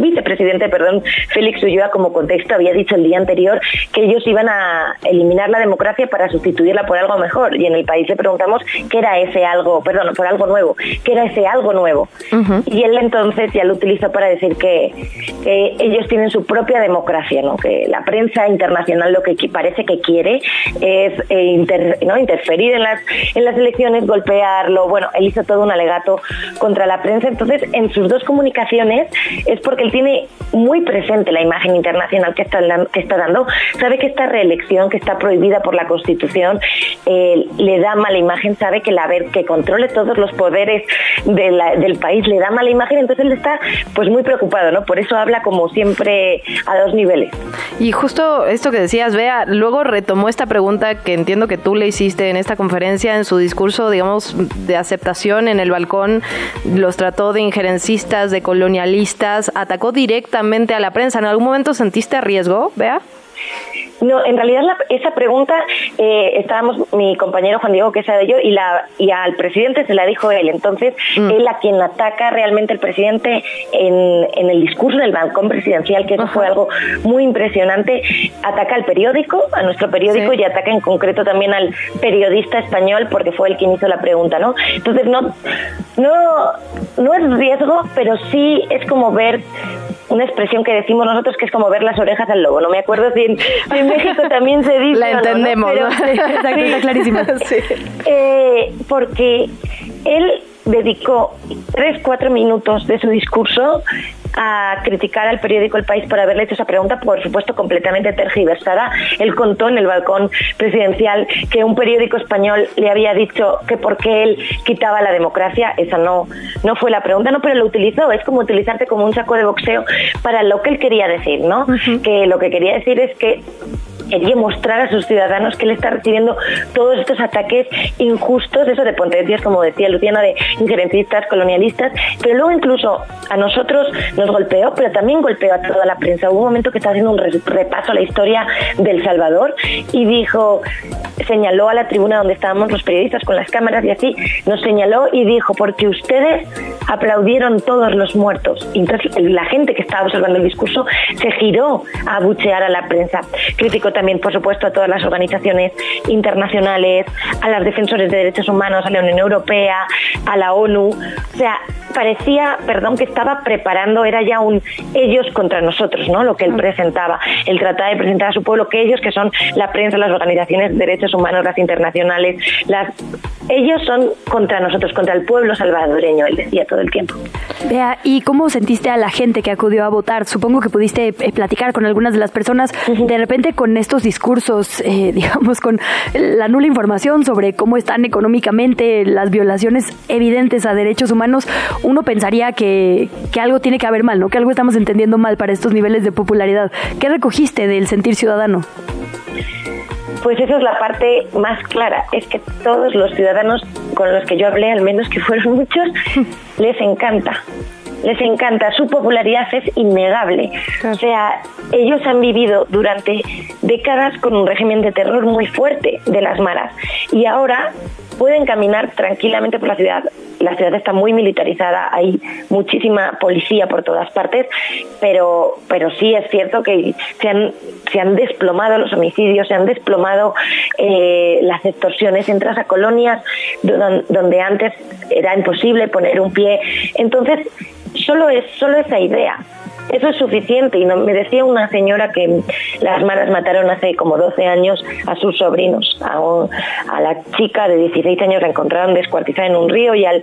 vicepresidente, perdón, Félix Ulloa, como contexto, había dicho el día anterior que ellos iban a eliminar la democracia para sustituirla por algo mejor. Y en el país le preguntamos qué era ese algo, perdón, por algo nuevo, que era ese algo nuevo. Y él entonces ya lo utilizó para decir que, que ellos tienen su propia democracia, ¿no? que la prensa internacional lo que parece que quiere es eh, ¿no? interferir en las, en las elecciones, golpearlo. Bueno, él hizo todo un alegato contra la prensa. Entonces, en sus dos comunicaciones es porque él tiene muy presente la imagen internacional que está, que está dando. Sabe que esta reelección, que está prohibida por la Constitución, eh, le da mala imagen. Sabe que la ver que controle todos los poderes del país le da mala imagen. Entonces, él está pues muy preocupado, ¿no? Por eso habla como siempre a dos niveles. Y justo esto que decías, Vea, luego retomó esta pregunta que entiendo que tú le hiciste en esta conferencia, en su discurso, digamos, de aceptación en el balcón, los trató de injerencistas, de colonialistas, atacó directamente a la prensa. ¿En algún momento sentiste riesgo, Vea? No, en realidad esa pregunta eh, estábamos mi compañero Juan Diego que de yo y la y al presidente se la dijo él. Entonces mm. él a quien ataca realmente el presidente en, en el discurso del balcón presidencial que eso fue algo muy impresionante. Ataca al periódico, a nuestro periódico y ataca en concreto también al periodista español porque fue el quien hizo la pregunta, ¿no? Entonces no no no es riesgo, pero sí es como ver una expresión que decimos nosotros que es como ver las orejas al lobo. No me acuerdo si en, México también se dice. La entendemos, ¿no? está clarísima. Eh, porque él dedicó tres, cuatro minutos de su discurso a criticar al periódico El País por haberle hecho esa pregunta, por supuesto completamente tergiversada. Él contó en el balcón presidencial que un periódico español le había dicho que por qué él quitaba la democracia. Esa no, no fue la pregunta, no, pero lo utilizó. Es como utilizarte como un saco de boxeo para lo que él quería decir, ¿no? Que lo que quería decir es que quería mostrar a sus ciudadanos que él está recibiendo todos estos ataques injustos, eso de potencias, como decía Luciana, de injerencistas, colonialistas, pero luego incluso a nosotros nos golpeó, pero también golpeó a toda la prensa. Hubo un momento que estaba haciendo un repaso a la historia del Salvador y dijo, señaló a la tribuna donde estábamos los periodistas con las cámaras y así, nos señaló y dijo, porque ustedes aplaudieron todos los muertos. Y entonces la gente que estaba observando el discurso se giró a abuchear a la prensa. Criticó también, por supuesto, a todas las organizaciones internacionales, a las defensores de derechos humanos, a la Unión Europea, a la ONU. O sea, parecía, perdón, que estaba preparando, era ya un ellos contra nosotros, ¿no? Lo que él mm. presentaba. Él trataba de presentar a su pueblo que ellos, que son la prensa, las organizaciones de derechos humanos, las internacionales, las ellos son contra nosotros, contra el pueblo salvadoreño, él decía todo el tiempo. Vea, ¿y cómo sentiste a la gente que acudió a votar? Supongo que pudiste eh, platicar con algunas de las personas, de repente con estos discursos, eh, digamos, con la nula información sobre cómo están económicamente las violaciones evidentes a derechos humanos, uno pensaría que, que algo tiene que haber mal, ¿no? Que algo estamos entendiendo mal para estos niveles de popularidad. ¿Qué recogiste del sentir ciudadano? Pues esa es la parte más clara, es que todos los ciudadanos con los que yo hablé, al menos que fueron muchos, les encanta. Les encanta, su popularidad es innegable. O sea, ellos han vivido durante décadas con un régimen de terror muy fuerte de las maras y ahora pueden caminar tranquilamente por la ciudad. La ciudad está muy militarizada, hay muchísima policía por todas partes, pero, pero sí es cierto que se han, se han desplomado los homicidios, se han desplomado eh, las extorsiones, entras a colonias donde antes era imposible poner un pie. Entonces, solo es solo esa idea eso es suficiente. Y no, me decía una señora que las maras mataron hace como 12 años a sus sobrinos. A, la chica de 16 años la encontraron descuartizada en un río y al,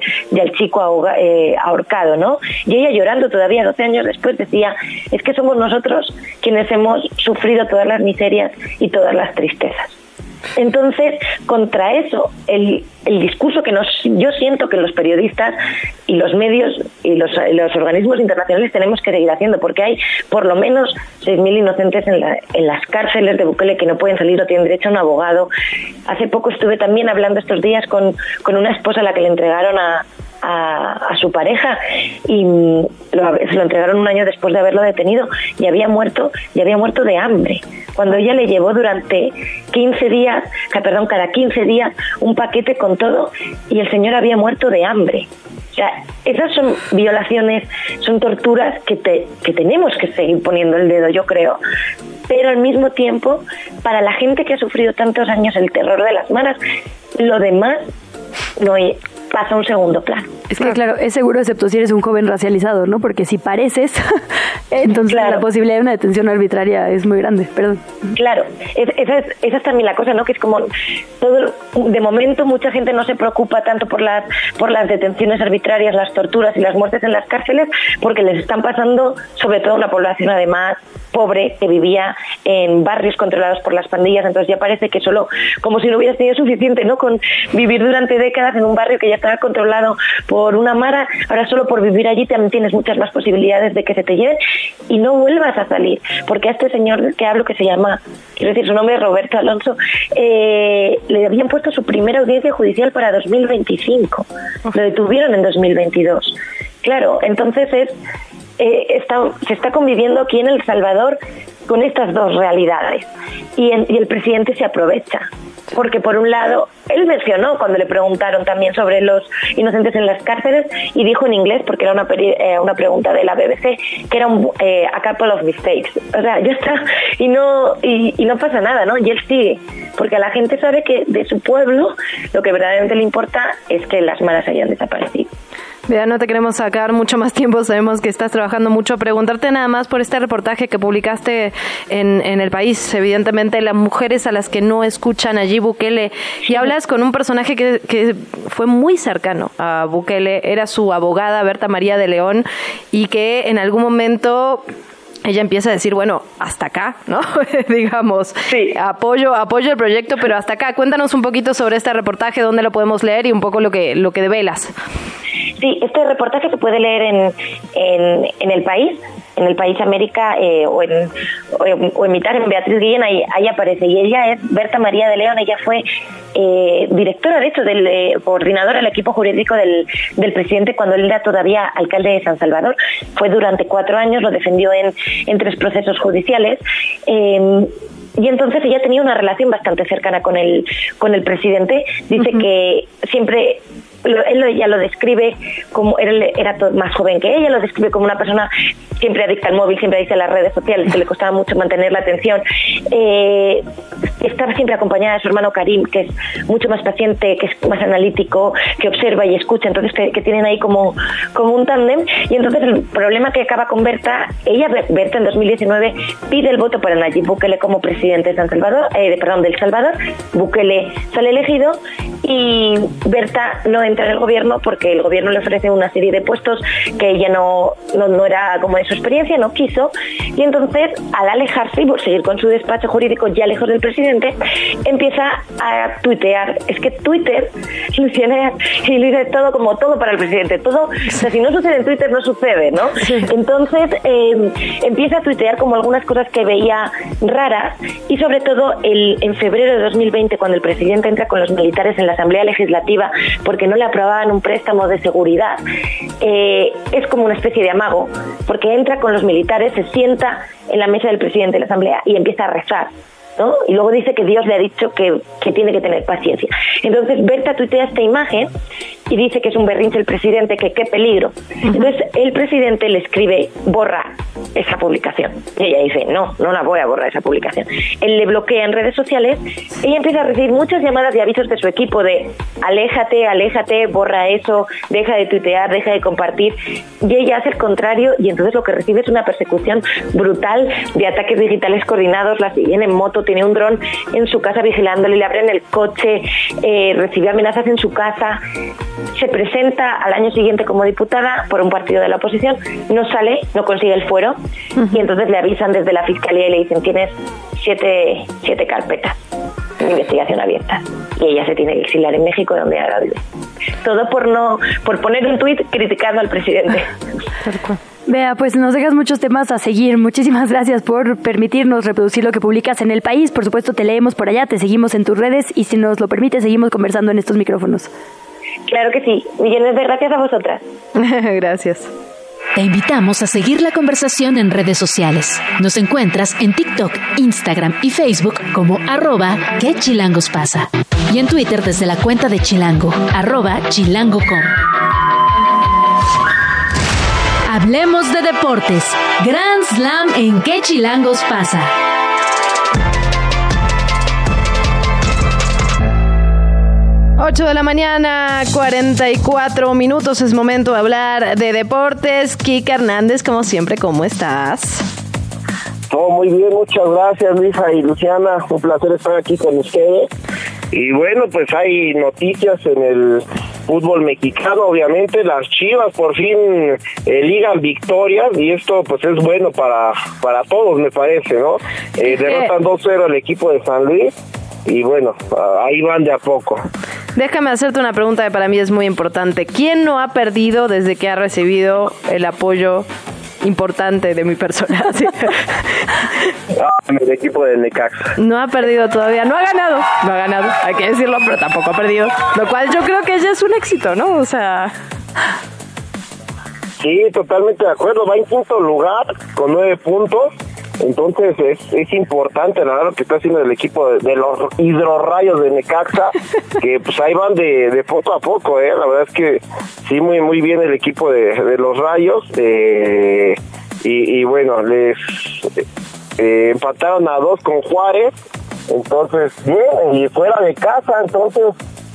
chico eh, ahorcado, ¿no? Y ella llorando todavía 12 años después decía, es que somos nosotros quienes hemos sufrido todas las miserias y todas las tristezas. Entonces, contra eso, el, el discurso que nos, yo siento que los periodistas y los medios y los, los organismos internacionales tenemos que seguir haciendo, porque hay por lo menos 6.000 inocentes en, la, en las cárceles de Bukele que no pueden salir o tienen derecho a un abogado. Hace poco estuve también hablando estos días con, con una esposa a la que le entregaron a, a, su pareja y se lo entregaron un año después de haberlo detenido y había muerto y había muerto de hambre. Cuando ella le llevó durante 15 días perdón cada 15 días un paquete con todo y el señor había muerto de hambre. O sea esas son violaciones son torturas que te, que tenemos que seguir poniendo el dedo yo creo. Pero al mismo tiempo para la gente que ha sufrido tantos años el terror de las manos lo demás no pasa a un segundo plano. Es que claro, es seguro excepto si eres un joven racializado, ¿no? Porque si pareces, entonces la posibilidad de una detención arbitraria es muy grande, perdón. Claro, esa, es, esa es también la cosa, ¿no? Que es como todo, de momento mucha gente no se preocupa tanto por las, por las detenciones arbitrarias, las torturas y las muertes en las cárceles, porque les están pasando sobre todo una población además pobre que vivía en barrios controlados por las pandillas, entonces ya parece que solo, como si no hubieras tenido suficiente, ¿no? Con vivir durante décadas en un barrio que ya estaba controlado por una mara, ahora solo por vivir allí también tienes muchas más posibilidades de que se te lleven y no vuelvas a salir, porque a este señor que hablo, que se llama, quiero decir, su nombre es Roberto Alonso, eh, le habían puesto su primera audiencia judicial para 2025, lo detuvieron en 2022. Claro, entonces es eh, está, se está conviviendo aquí en El Salvador con estas dos realidades. Y, y el presidente se aprovecha. Porque por un lado él mencionó cuando le preguntaron también sobre los inocentes en las cárceles y dijo en inglés porque era una eh, una pregunta de la BBC que era un eh, a couple of mistakes. O sea ya está. Y no y, y, no pasa nada no y él sigue. Porque la gente sabe que de su pueblo lo que verdaderamente le importa es que las malas hayan desaparecido Vea, no te queremos sacar mucho más tiempo, sabemos que estás trabajando mucho. Preguntarte nada más por este reportaje que publicaste en, en el país, evidentemente, las mujeres a las que no escuchan allí Bukele. Y hablas con un personaje que, que fue muy cercano a Bukele, era su abogada Berta María de León, y que en algún momento ella empieza a decir, bueno, hasta acá, ¿no? Digamos, sí. apoyo, apoyo el proyecto, pero hasta acá. Cuéntanos un poquito sobre este reportaje, dónde lo podemos leer y un poco lo que, lo que develas. Sí, este reportaje se puede leer en, en, en el país, en el país América eh, o, en, o, en, Mitar, en Beatriz Guillén, ahí, ahí, aparece. Y ella es Berta María de León, ella fue eh, directora, de hecho, del eh, coordinadora del equipo jurídico del, del presidente cuando él era todavía alcalde de San Salvador. Fue durante cuatro años, lo defendió en, en tres procesos judiciales. Eh, y entonces ella tenía una relación bastante cercana con el con el presidente dice uh -huh. que siempre él ella lo describe como era más joven que ella, lo describe como una persona siempre adicta al móvil, siempre adicta a las redes sociales, que le costaba mucho mantener la atención. Eh, estaba siempre acompañada de su hermano Karim, que es mucho más paciente, que es más analítico, que observa y escucha, entonces que, que tienen ahí como, como un tándem. Y entonces el problema que acaba con Berta, ella, Berta en 2019, pide el voto para Nayib Bukele como presidente de San Salvador, eh, perdón, del Salvador. Bukele sale elegido y Berta no entra en el gobierno porque el gobierno le ofrece una serie de puestos que ella no, no, no era como de su experiencia, no quiso. Y entonces, al alejarse y por seguir con su despacho jurídico ya lejos del presidente, empieza a tuitear. Es que Twitter, Luciana, y lo dice todo como todo para el presidente. Todo, o sea, si no sucede en Twitter, no sucede, ¿no? Entonces, eh, empieza a tuitear como algunas cosas que veía raras y sobre todo el, en febrero de 2020, cuando el presidente entra con los militares en la Asamblea Legislativa porque no le aprobaban un préstamo de seguridad, eh, es como una especie de amago, porque entra con los militares, se sienta en la mesa del presidente de la Asamblea y empieza a rezar. ¿no? Y luego dice que Dios le ha dicho que, que tiene que tener paciencia. Entonces Berta tuitea esta imagen y dice que es un berrinche el presidente, que qué peligro. Entonces el presidente le escribe, borra esa publicación. Y ella dice, no, no la voy a borrar esa publicación. Él le bloquea en redes sociales, ella empieza a recibir muchas llamadas y avisos de su equipo de, aléjate, aléjate, borra eso, deja de tuitear, deja de compartir. Y ella hace el contrario y entonces lo que recibe es una persecución brutal de ataques digitales coordinados, la siguen en moto, tiene un dron en su casa vigilándole, le abren el coche, eh, recibe amenazas en su casa, se presenta al año siguiente como diputada por un partido de la oposición, no sale, no consigue el fuero uh -huh. y entonces le avisan desde la fiscalía y le dicen tienes siete, siete carpetas de investigación abierta y ella se tiene que exilar en México donde ahora vive. Todo por no por poner un tuit criticando al presidente. Vea, pues nos dejas muchos temas a seguir. Muchísimas gracias por permitirnos reproducir lo que publicas en el país. Por supuesto, te leemos por allá, te seguimos en tus redes y si nos lo permite, seguimos conversando en estos micrófonos. Claro que sí. Millones de gracias a vosotras. gracias. Te invitamos a seguir la conversación en redes sociales. Nos encuentras en TikTok, Instagram y Facebook como arroba que chilangos pasa. Y en Twitter desde la cuenta de Chilango, arroba chilango.com. Hablemos de deportes. Grand Slam en qué chilangos pasa. 8 de la mañana, 44 minutos. Es momento de hablar de deportes. Kika Hernández, como siempre, ¿cómo estás? Todo muy bien, muchas gracias, Luisa y Luciana. Un placer estar aquí con ustedes. Y bueno, pues hay noticias en el fútbol mexicano, obviamente. Las Chivas por fin eh, ligan victorias y esto pues es bueno para, para todos, me parece, ¿no? Eh, derrotan 2-0 al equipo de San Luis y bueno, ahí van de a poco. Déjame hacerte una pregunta que para mí es muy importante. ¿Quién no ha perdido desde que ha recibido el apoyo importante de mi persona? Ah, el equipo de Necaxa. No ha perdido todavía, no ha ganado, no ha ganado, hay que decirlo, pero tampoco ha perdido. Lo cual yo creo que ya es un éxito, ¿no? O sea... Sí, totalmente de acuerdo. Va en quinto lugar con nueve puntos entonces es, es importante la verdad lo que está haciendo el equipo de, los hidrorrayos de Necaxa, que pues ahí van de, de poco a poco, ¿eh? la verdad es que sí muy muy bien el equipo de, de los rayos eh, y, y, bueno, les eh, empataron a dos con Juárez, entonces bien, y fuera de casa, entonces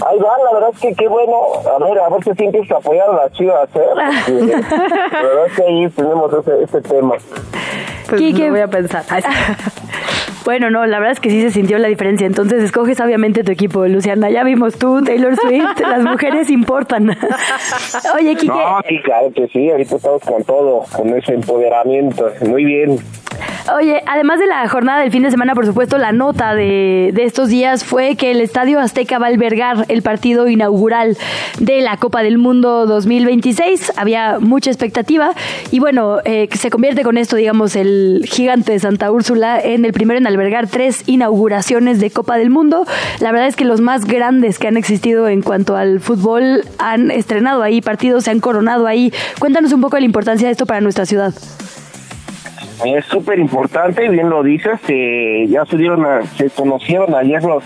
ahí van, la verdad es que qué bueno, a ver, a ver si sientes que apoyar a las chivas, ¿eh? la verdad es que ahí tenemos ese, ese tema. Pues voy a pensar. Bueno, no, la verdad es que sí se sintió la diferencia. Entonces escoges obviamente tu equipo, Luciana. Ya vimos tú, Taylor Swift, las mujeres importan. Oye, Kike. No, sí, claro que sí, ahorita estamos con todo, con ese empoderamiento. Muy bien. Oye, además de la jornada del fin de semana, por supuesto, la nota de, de, estos días fue que el Estadio Azteca va a albergar el partido inaugural de la Copa del Mundo 2026. Había mucha expectativa y bueno, eh, se convierte con esto, digamos, el gigante de Santa Úrsula en el primero en albergar tres inauguraciones de Copa del Mundo. La verdad es que los más grandes que han existido en cuanto al fútbol han estrenado ahí partidos, se han coronado ahí. Cuéntanos un poco la importancia de esto para nuestra ciudad. Es súper importante, bien lo dices, que ya se dieron, se conocieron ayer los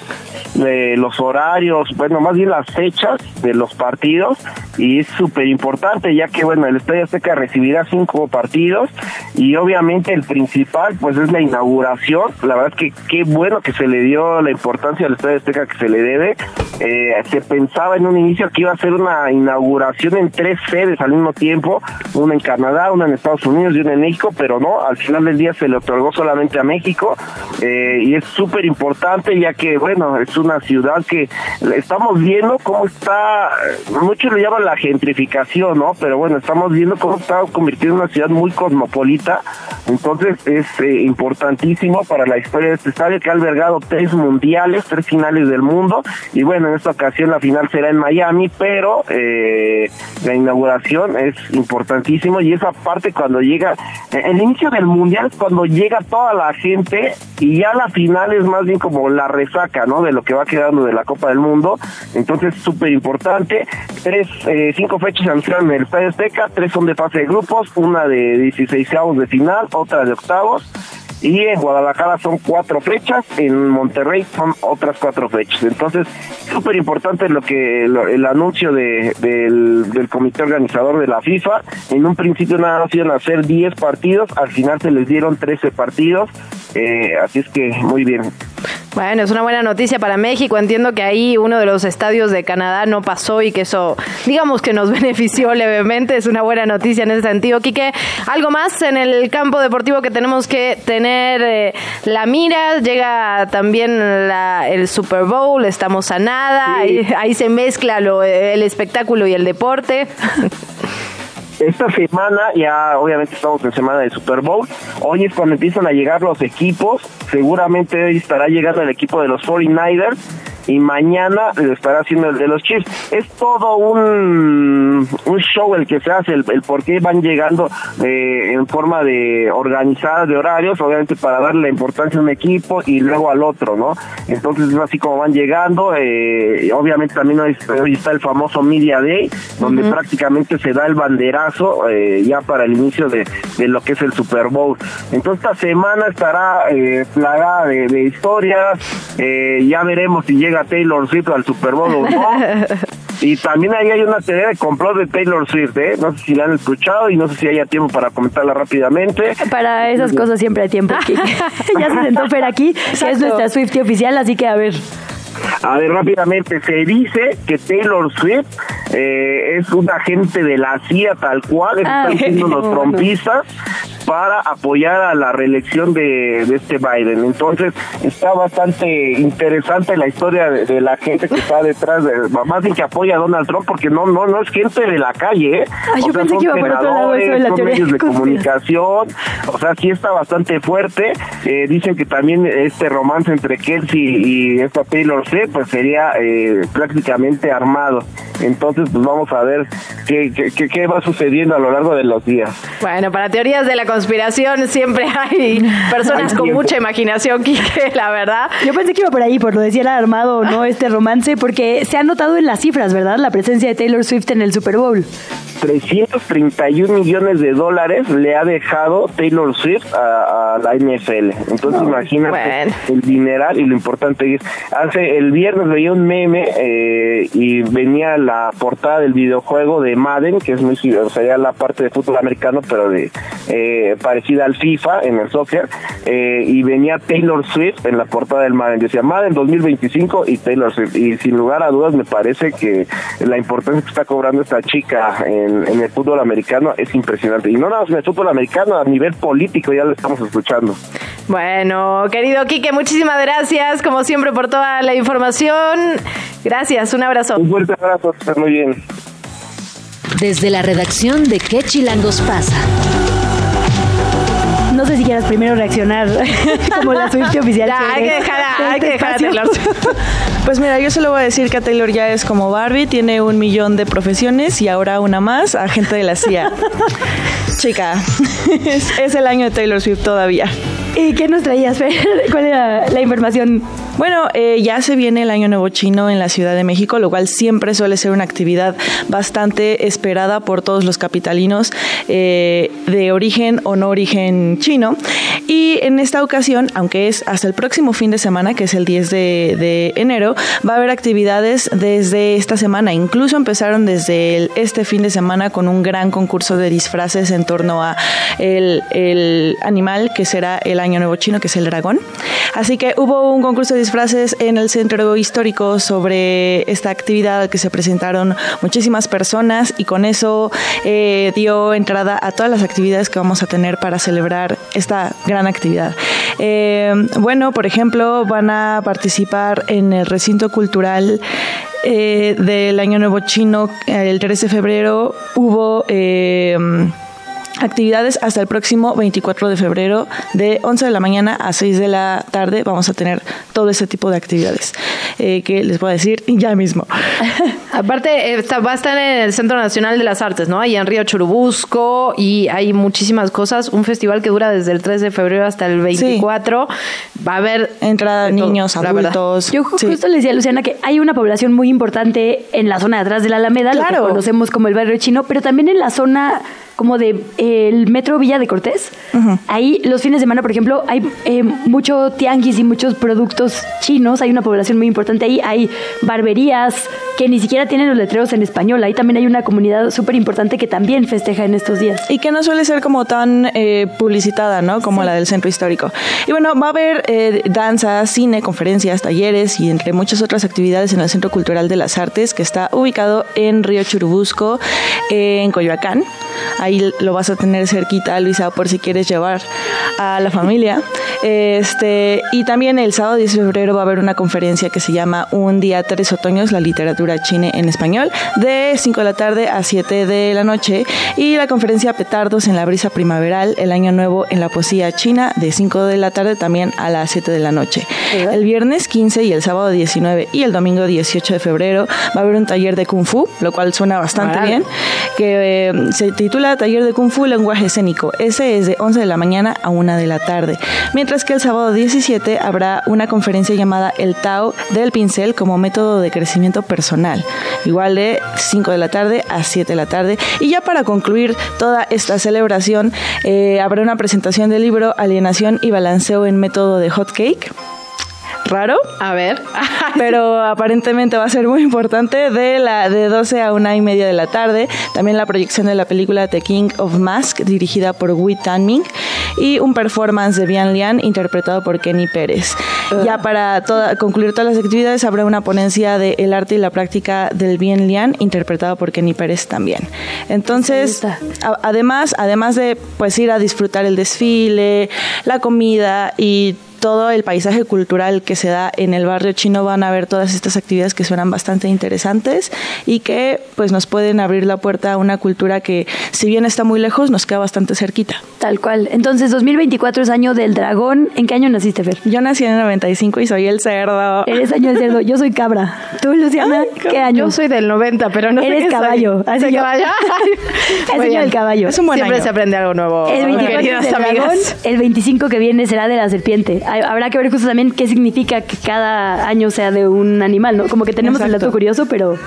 los horarios, bueno, más bien las fechas de los partidos y es súper importante ya que, bueno, el Estadio Azteca recibirá cinco partidos y obviamente el principal pues es la inauguración, la verdad es que qué bueno que se le dio la importancia al Estadio Azteca que se le debe, eh, se pensaba en un inicio que iba a ser una inauguración en tres sedes al mismo tiempo, una en Canadá, una en Estados Unidos y una en México, pero no, al del día se le otorgó solamente a México eh, y es súper importante ya que, bueno, es una ciudad que estamos viendo cómo está, muchos le llaman la gentrificación, ¿no? Pero bueno, estamos viendo cómo está convirtiendo en una ciudad muy cosmopolita, entonces es eh, importantísimo para la historia de este estadio que ha albergado tres mundiales, tres finales del mundo, y bueno, en esta ocasión la final será en Miami, pero eh, la inauguración es importantísimo y esa parte cuando llega, el inicio del mundial cuando llega toda la gente y ya la final es más bien como la resaca, ¿no? De lo que va quedando de la Copa del Mundo. Entonces, súper importante. Tres, eh, cinco fechas anunciaron en el Estadio Azteca, tres son de fase de grupos, una de 16 de final, otra de octavos. Y en Guadalajara son cuatro fechas, en Monterrey son otras cuatro fechas. Entonces, súper importante lo que el anuncio de, del, del, comité organizador de la FIFA. En un principio nada más iban a hacer 10 partidos, al final se les dieron 13 partidos. Eh, así es que muy bien. Bueno, es una buena noticia para México. Entiendo que ahí uno de los estadios de Canadá no pasó y que eso, digamos que nos benefició levemente. Es una buena noticia en ese sentido. Quique, ¿algo más en el campo deportivo que tenemos que tener eh, la mira? Llega también el Super Bowl, estamos a nada. Ahí, ahí, se mezcla lo, el espectáculo y el deporte. Esta semana, ya obviamente estamos en semana de Super Bowl, hoy es cuando empiezan a llegar los equipos, seguramente hoy estará llegando el equipo de los 49ers y mañana estará haciendo el de los Chiefs. Es todo un, un show el que se hace, el, por qué van llegando eh, en forma de organizada de horarios, obviamente para darle la importancia a un equipo y luego al otro, ¿no? Entonces es así como van llegando, eh, obviamente también hoy, está el famoso Media Day, donde prácticamente se da el banderazo eh, ya para el inicio de, de, lo que es el Super Bowl. Entonces esta semana estará plagada de, de historias, ya veremos si llega Taylor Swift al Super Bowl Y también ahí hay una teoría de complot de Taylor Swift, ¿eh? No sé si la han escuchado y no sé si haya tiempo para comentarla rápidamente. Para esas cosas siempre hay tiempo. ya se sentó Fer aquí, que es nuestra Swiftie oficial, así que a ver. A ver, rápidamente, se dice que Taylor Swift eh, es un agente de la CIA tal cual, están diciendo los trompistas, para apoyar a la reelección de, de este Biden. Entonces, está bastante interesante la historia de, de la gente que está detrás, de, más bien que apoya a Donald Trump, porque no no no es gente de la calle, ¿eh? Ay, yo O sea, pensé son que iba por otro lado eso de la son medios de comunicación, o sea, sí está bastante fuerte. Eh, dicen que también este romance entre Kelsey y esta Taylor Swift, pues sería eh, prácticamente armado. Entonces, pues vamos a ver qué, qué, qué- qué va sucediendo a lo largo de los días. Bueno, para teorías de la conspiración siempre hay personas con mucha imaginación, Quique, la verdad. Yo pensé que iba por ahí, por lo de si era armado o no este romance, porque se ha notado en las cifras, ¿verdad? La presencia de Taylor Swift en el Super Bowl. 331 millones de dólares le ha dejado Taylor Swift a, a la NFL. Entonces imagínate el dineral y lo importante es, hace el viernes veía un meme eh, y venía la portada del videojuego de Madden, que es muy o sea, ya la parte de fútbol americano, pero de eh, parecida al FIFA en el soccer, eh, y venía Taylor Swift en la portada del Madden. Decía Madden 2025 y Taylor Swift. Y sin lugar a dudas me parece que la importancia que está cobrando esta chica en, en el fútbol americano es impresionante. Y no nada más en el fútbol americano, a nivel político ya lo estamos escuchando. Bueno, querido Quique, muchísimas gracias, como siempre, por toda la información. Gracias, un abrazo. Un fuerte abrazo, que estén muy bien. Desde la redacción de ¿Qué chilangos pasa? No sé si quieras primero reaccionar como la Swift oficial. Ya, hay que eres dejar a- de hay que este dejar. Taylor Pues mira, yo solo voy a decir que Taylor ya es como Barbie, tiene un millón de profesiones y ahora una más, agente de la CIA. Chica, es, es el año de Taylor Swift todavía. ¿Y qué nos traías, Fer? ¿Cuál era la información? Bueno, eh, ya se viene el Año Nuevo Chino en la Ciudad de México, lo cual siempre suele ser una actividad bastante esperada por todos los capitalinos eh, de origen o no origen chino. Y en esta ocasión, aunque es hasta el próximo fin de semana, que es el 10 de, enero, va a haber actividades desde esta semana. Incluso empezaron desde este fin de semana con un gran concurso de disfraces en torno a el, el animal que será el Año Nuevo Chino, que es el dragón. Así que hubo un concurso de disfraces en el centro histórico sobre esta actividad que se presentaron muchísimas personas y con eso eh, dio entrada a todas las actividades que vamos a tener para celebrar esta gran actividad. Eh, bueno, por ejemplo, van a participar en el recinto cultural eh, del Año Nuevo Chino el 13 de febrero. Hubo... actividades hasta el próximo 24 de febrero de 11 de la mañana a 6 de la tarde vamos a tener todo ese tipo de actividades eh, que les voy a decir ya mismo Aparte, eh, está- va a estar en el Centro Nacional de las Artes, ¿no? Ahí en Río Churubusco y hay muchísimas cosas. Un festival que dura desde el 3 de febrero hasta el 24. Va a haber... entrada de todo, niños verdad. adultos Yo ju- justo le decía a Luciana que hay una población muy importante en la zona de atrás de la Alameda, lo Claro. que conocemos como el barrio chino, pero también en la zona como de eh, el metro Villa de Cortés. Ahí los fines de semana, por ejemplo, hay eh, mucho tianguis y muchos productos chinos. Hay una población muy importante ahí. Hay barberías que ni siquiera tienen los letreros en español. Ahí también hay una comunidad súper importante que también festeja en estos días. y que no suele ser como tan eh, publicitada, ¿no? Como la del centro histórico. Y bueno, va a haber eh, danza, cine, conferencias, talleres y entre muchas otras actividades en el Centro Cultural de las Artes, que está ubicado en Río Churubusco, en Coyoacán. Ahí lo vas a tener cerquita, Luisa, por si quieres llevar a la familia. Este, y también el sábado 10 de febrero va a haber una conferencia que se llama Un día tres otoños, la literatura china en español, de 5 de la tarde a 7 de la noche. Y la conferencia Petardos en la brisa primaveral, el año nuevo en la poesía china, de 5 de la tarde también a las 7 de la noche. El viernes 15 y el sábado 19 y el domingo 18 de febrero va a haber un taller de Kung Fu, lo cual suena bastante bien, que eh, se titula Taller de Kung Fu Lenguaje Escénico. Ese es de 11 de la mañana a 1 de la tarde. Mientras que el sábado 17 habrá una conferencia llamada El Tao del Pincel como método de crecimiento personal. Igual de 5 de la tarde a 7 de la tarde. Y ya para concluir toda esta celebración, eh, habrá una presentación del libro Alienación y Balanceo en método de Hot Cake raro. A ver. Pero aparentemente va a ser muy importante de la de 12 a una y media de la tarde. También la proyección de la película The King of Mask, dirigida por Wee Tan-ming. Y un performance de Bian Lian, interpretado por Kenny Pérez. Ya para toda, concluir todas las actividades habrá una ponencia de El arte y la práctica del bien lian, interpretado por Kenny Pérez también. Entonces, a- además, además de pues ir a disfrutar el desfile, la comida y todo el paisaje cultural que se da en el barrio chino van a ver todas estas actividades que suenan bastante interesantes y que pues nos pueden abrir la puerta a una cultura que si bien está muy lejos nos queda bastante cerquita. Tal cual. Entonces, 2024 es año del dragón. ¿En qué año naciste, Fer? Yo nací en el 95 y soy el cerdo. Eres año del cerdo. Yo soy cabra. ¿Tú, Luciana? ¿Qué año? Yo soy del 90, pero no sé Eres qué soy. caballo. Así ¿Soy yo- caballo? es Muy año bien. del caballo. Es un buen Siempre año. se aprende algo nuevo. El 24 queridas es del dragón, el 25 que viene será de la serpiente. Habrá que ver justo también qué significa que cada año sea de un animal, ¿no? Como que tenemos el Exacto. dato curioso, pero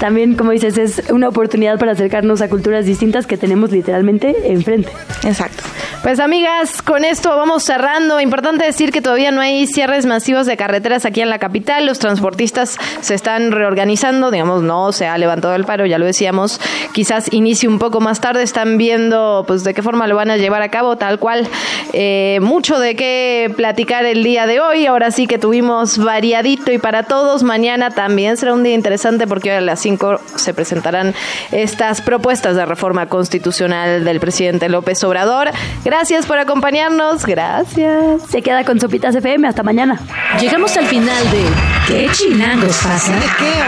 también, como dices, es una oportunidad para acercarnos a culturas distintas que tenemos literalmente enfrente. Exacto. Pues amigas, con esto vamos cerrando. Importante decir que todavía no hay cierres masivos de carreteras aquí en la capital. Los transportistas se están reorganizando, digamos, no se ha levantado el paro, ya lo decíamos. Quizás inicie un poco más tarde. Están viendo, pues, de qué forma lo van a llevar a cabo, tal cual. Eh, mucho de qué platicar el día de hoy. Ahora sí que tuvimos variadito y para todos. Mañana también será un día interesante porque a las 5 se presentarán estas propuestas de reforma constitucional del presidente López Obrador. Gracias por acompañarnos. Gracias. Se queda con Sopitas FM. Hasta mañana. Llegamos al final de ¿Qué chilangos pasa?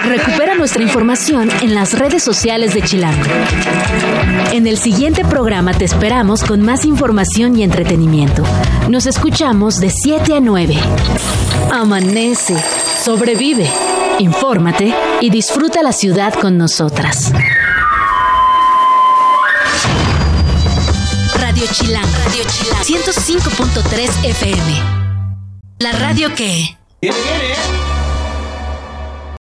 Recupera nuestra información en las redes sociales de Chilango. En el siguiente programa te esperamos con más información y entretenimiento. Nos escuchamos de 7 a 9. Amanece, sobrevive, infórmate y disfruta la ciudad con nosotras. Radio Chilango. Radio Chilango. 105.3 FM. La radio que... Viene, viene.